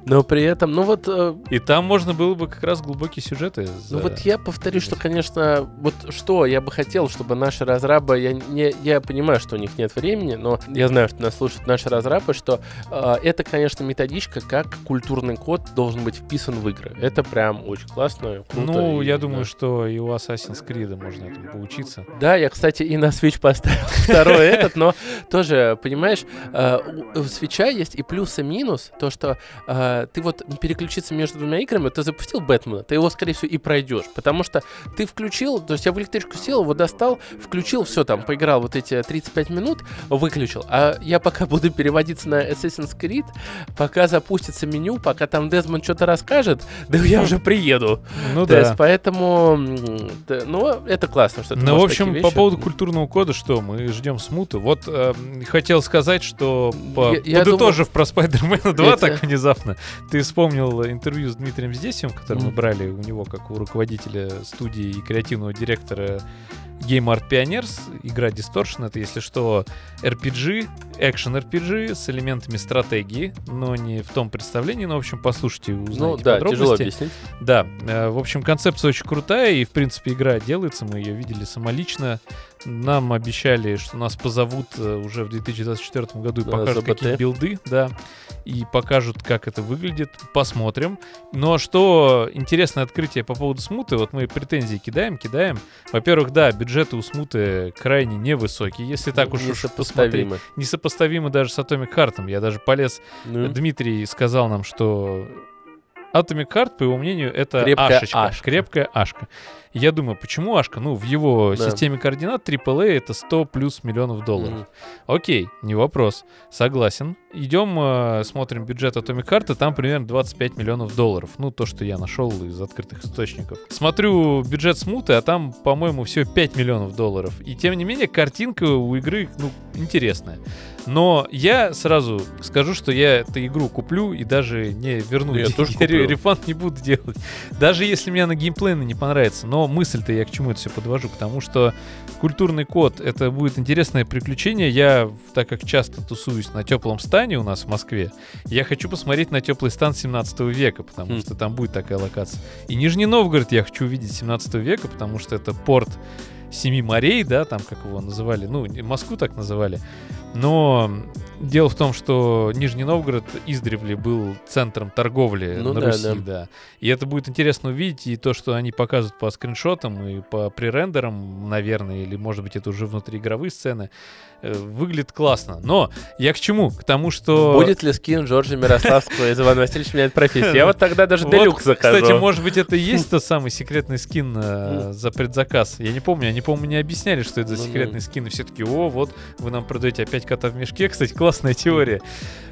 Но при этом, ну вот э, И там можно было бы как раз глубокие сюжеты. Ну за- вот я повторю, что, конечно, вот что я бы хотел, чтобы наши разрабы, я, не, я понимаю, что у них нет времени, но я знаю, что нас слушают наши разрабы, что э, это, конечно, методичка, как культурный код должен быть вписан в игры. Это прям очень классно, круто. Ну, и, я да. думаю, что и у Assassin's Creed можно этому поучиться. Да, я, кстати, и на Switch поставил второй этот, но тоже, понимаешь, э, у свеча есть и плюс, и минус. То, что э, ты вот переключиться между двумя играми, ты запустил Бэтмена, ты его, скорее всего, и пройдешь. Потому что ты включил, то есть я в электричку сел, его достал, включил, все там, поиграл вот эти 35 минут, выключил. А я пока буду переводиться на Assassin's Creed, пока запустится меню, пока там Дезмонд что-то расскажет, да я уже приеду. Ну То есть, да. поэтому, м, да, ну, это классно, что ты Ну, в общем, по поводу культурного кода, что мы ждем смуты. Вот э, хотел сказать, что по, Я- я подытожив про Spider-Man 2 Это- так внезапно, ты вспомнил интервью с Дмитрием Здесием, которое мы брали у него как у руководителя студии и креативного директора Game Art Pioneers, игра Distortion, это, если что, RPG, экшен RPG с элементами стратегии, но не в том представлении, но, в общем, послушайте, узнаете Ну да, тяжело подробности. объяснить. Да, э, в общем, концепция очень крутая, и, в принципе, игра делается, мы ее видели самолично Нам обещали, что нас позовут э, уже в 2024 году и На покажут ЗБТ. какие билды, да, и покажут, как это выглядит, посмотрим. Но что интересное открытие по поводу смуты, вот мы претензии кидаем, кидаем. Во-первых, да, бюджеты у смуты крайне невысокие, если так уж, уж Несопоставимо. Несопоставимы даже с Atomic Heart. Я даже полез Ну, Дмитрий сказал нам, что Atomic Heart, по его мнению, это Крепкая ашечка, ашка. крепкая ашка. Я думаю, почему ашка? Ну, в его Да. системе координат AAA это 100 плюс миллионов долларов. Мгм. Окей, не вопрос. Согласен. Идем, э, смотрим бюджет Atomic Heart, и там примерно 25 миллионов долларов. Ну, то, что я нашел из открытых источников. Смотрю бюджет смуты, а там, по-моему, всего 5 миллионов долларов. И тем не менее, картинка у игры, ну, интересная. Но я сразу скажу, что я эту игру куплю и даже не верну. Я деньги. тоже куплю. Рефанд не буду делать. Даже если мне на геймплейно не понравится. Но мысль-то я к чему это все подвожу? К тому, что культурный код это будет интересное приключение. Я, так как часто тусуюсь на теплом стане у нас в Москве, я хочу посмотреть на теплый стан 17 века, потому Хм. что там будет такая локация. И Нижний Новгород я хочу увидеть 17 века, потому что это порт Семи морей, да, там как его называли, ну, Москву так называли. Но дело в том, что Нижний Новгород издревле был центром торговли Ну на да, Руси, да. да. И это будет интересно увидеть, и то, что они показывают по скриншотам и по пререндерам, наверное, или, может быть, это уже внутриигровые сцены, э, выглядит классно. Но я к чему? К тому, что... Будет ли скин Джорджа Мирославского из Иван Васильевич меняет профессию? Я вот тогда даже Вот, делюкс закажу. Кстати, может быть, это и есть тот самый секретный скин э, за предзаказ. Я не помню, они, по-моему, не объясняли, что это за Ну, секретный скин. И все таки о, вот, вы нам продаете опять кота в мешке. Кстати, классная теория.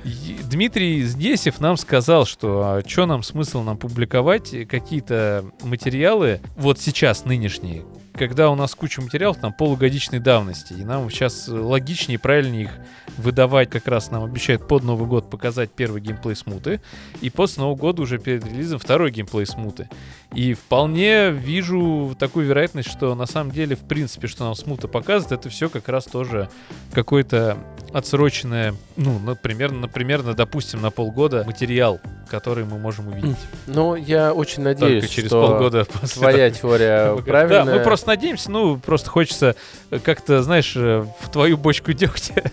Дмитрий Здесев нам сказал, что что нам смысл нам публиковать какие-то материалы, вот сейчас, нынешние, когда у нас куча материалов там полугодичной давности, и нам сейчас логичнее и правильнее их выдавать, как раз нам обещают под Новый год показать первый геймплей смуты, и после Нового года уже перед релизом второй геймплей смуты. И вполне вижу такую вероятность, что на самом деле, в принципе, что нам смута показывает, это все как раз тоже какое-то отсроченное, ну, например, например, на, допустим, на полгода материал, который мы можем увидеть. Ну, я очень надеюсь, Только через что полгода после твоя теория да, правильная. мы просто надеемся, ну, просто хочется э, как-то, знаешь, э, в твою бочку дегтя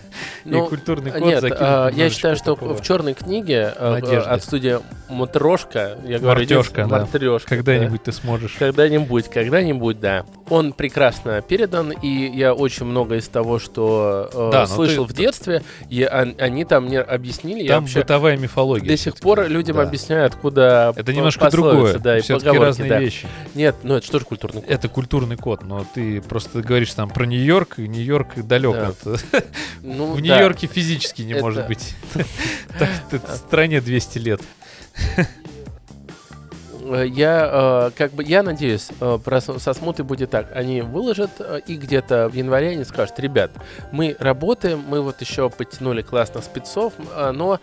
Ну, и культурный код Нет, закинуть а, я считаю, что такого. в черной книге э, Надежды. от студии Матрешка, я говорю, да. Мартрешка, да. Когда-нибудь ты сможешь. Когда-нибудь, когда-нибудь, да. Он прекрасно передан, и я очень много из того, что э, Да, но слышал ты- в детстве, и он- они там мне объяснили. я Там вообще бытовая мифология. до сих пор людям Да. объясняю, откуда Это немножко другое. да, Все-таки разные да. вещи. Нет, ну это что же культурный код? Это культурный код, но ты просто говоришь там про Нью-Йорк, и Нью-Йорк далек Да. от... Ну, В да. Нью-Йорке физически не Это- может быть. Так, это стране 200 лет. Э, Я э, как бы я надеюсь, э, про со смуты будет так. Они выложат и где-то в январе они скажут, ребят, мы работаем, мы вот еще подтянули классно спецов, э, но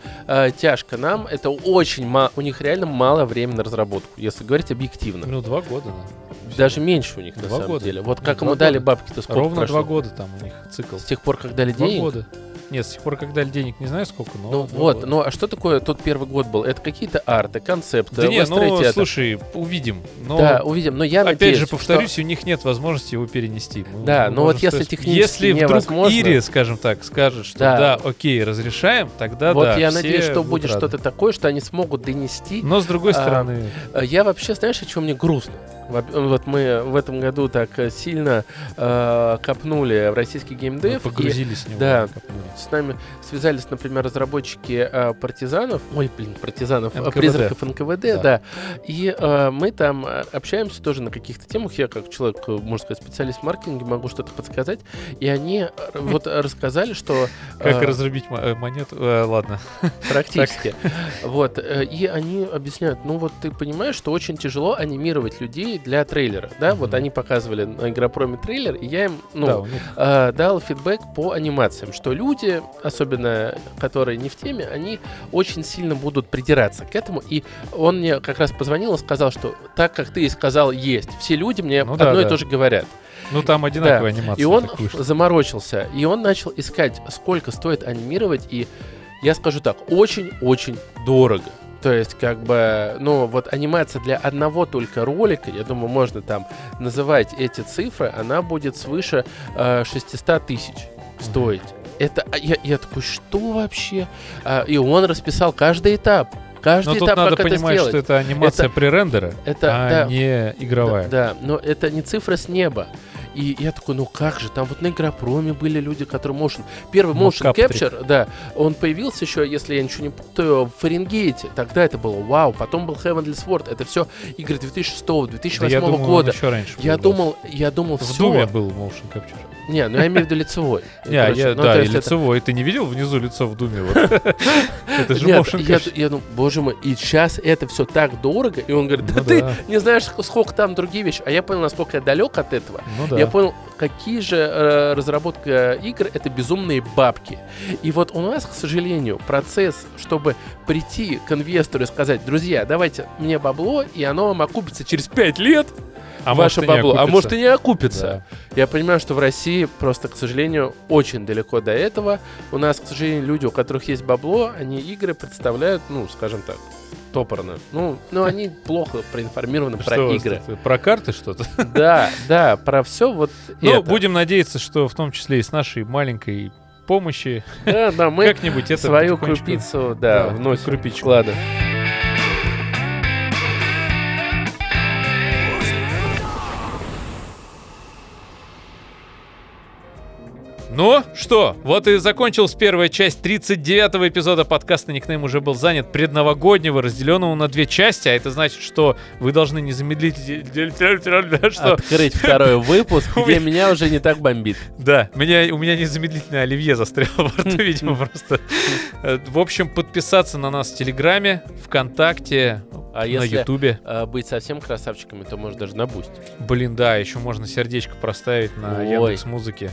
тяжко нам. Это очень мало, у них реально мало времени на разработку, если говорить объективно. Ну, два года, да. Даже меньше у них на Два самом года. деле. Вот как два ему дали года. бабки-то сколько Ровно прошло? два года там у них цикл. С тех пор, как дали Два денег? года. Нет, с тех пор, дали денег, не знаю сколько, но... Ну вот, года. ну а что такое тот первый год был? Это какие-то арты, концепты, Да не, выстроить ну, это. слушай, увидим. Но, да, увидим. Но я опять надеюсь, же, что- повторюсь, у них нет возможности его перенести. Мы- Да, мы но вот можем если технически Если вдруг невозможно- Ири, скажем так, скажет, что Да. да, окей, разрешаем, тогда вот да, я все надеюсь, что будет рады. что-то такое, что они смогут донести. Но с другой А, стороны, Э, Я вообще, знаешь, о чем мне грустно? Во- Вот мы в этом году так э, сильно э, копнули в российский мы геймдев. и погрузились в него. да. копнули. с нами связались, например, разработчики э, партизанов, ой, блин, партизанов, э, НКВД. призраков НКВД, да. Да. И э, мы там э, общаемся тоже на каких-то темах. Я как человек, можно сказать, специалист в маркетинге, могу что-то подсказать. И они вот рассказали, что Как разрубить мо- монету? Ладно. Практически. Вот. И они объясняют, ну вот ты понимаешь, что очень тяжело анимировать людей для трейлера. Да, вот Мгм. они показывали на Игропроме трейлер, и я им, ну, Да, э, дал фидбэк по анимациям, что люди, особенно которые не в теме, они очень сильно будут придираться к этому. И он мне как раз позвонил и сказал, что так как ты и сказал, есть. Все люди мне Ну да, одно и да. то же говорят. Ну, там одинаковая анимация. И он заморочился, и он начал искать, сколько стоит анимировать, и я скажу так, очень-очень дорого. То есть, как бы, ну, вот анимация для одного только ролика, я думаю, можно там называть эти цифры, она будет свыше э, 600 тысяч стоить. Это, а я, я такой, что вообще? А, и он расписал каждый этап. Каждый Но тут этап, надо как это понимать, сделать. что это анимация Это- пререндера, это, а да, не игровая. Да, да, но это не цифра с неба. И я такой, ну как же, там вот на Игропроме были люди, которые motion... Первый motion capture, да, он появился еще, если я ничего не путаю, в Фаренгейте. Тогда это было вау. Потом был Heavenly Sword. Это все игры 2006 2008 Да я думал, года. еще раньше Я думал, я думал, В все. Думе был motion capture. Не, ну я имею в виду лицевой. Не, я, ну, да, и лицевой. Ты не видел внизу лицо в Думе? Это же motion я, думаю, боже мой, и сейчас это все так дорого, и он говорит, да Ну ты не знаешь, ск- сколько там другие вещи. А я понял, насколько я далек от этого. Ну да. Я понял, какие же э, разработка игр это безумные бабки. И вот у нас, к сожалению, процесс, чтобы прийти к инвестору и сказать, друзья, давайте мне бабло, и оно вам окупится через 5 лет, а ваше может, бабло, а может и не окупится. Да. Я понимаю, что в России просто, к сожалению, очень далеко до этого. У нас, к сожалению, люди, у которых есть бабло, они игры представляют, ну, скажем так, топорно. Ну, ну они плохо проинформированы про Что, игры. Про карты что-то? Да, да, про все вот Ну, будем надеяться, что в том числе и с нашей маленькой помощи Да, да, мы как-нибудь это свою крупицу, да, Да, вносим. крупичку. Ладно. Ну что, вот и закончилась первая часть 39-го эпизода подкаста «Никнейм» уже был занят предновогоднего, разделенного на две части, а это значит, что вы должны незамедлительно... Что... Открыть второй выпуск, где меня- уже не так бомбит. Да, меня, у меня незамедлительно оливье застрял во рту, видимо, просто. Э, В общем, подписаться на нас в Телеграме, ВКонтакте, А на если Ютубе. а, быть совсем красавчиками, то может даже на Boosty. Блин, да, еще можно сердечко проставить на. Яндекс Музыке.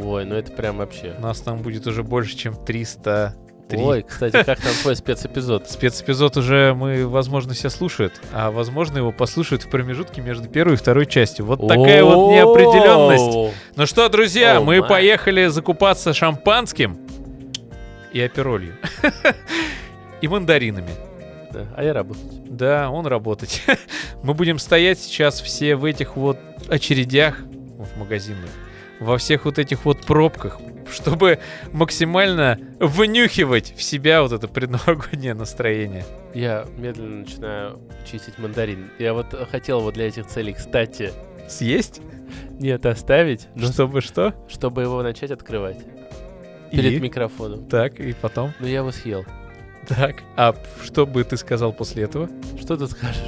Ой, ну это прям вообще. Нас там будет уже больше, чем 303. Ой, кстати, как там твой спецэпизод? Спецэпизод уже мы, возможно, все слушают, а возможно его послушают в промежутке между первой и второй частью. Вот такая вот неопределенность. Ну что, друзья, мы поехали закупаться шампанским и аперолью. И мандаринами. Да, А я работать. Да, он работать. Мы будем стоять сейчас все в этих вот очередях в магазинах, во всех вот этих вот пробках, чтобы максимально внюхивать в себя вот это предновогоднее настроение. Я медленно начинаю чистить мандарин. Я вот хотел вот для этих целей, кстати, Съесть? нет, оставить, но Чтобы что? чтобы его начать открывать перед И? микрофоном. Так, и потом. Но я его съел. Так. А что бы ты сказал после этого? Что ты скажешь?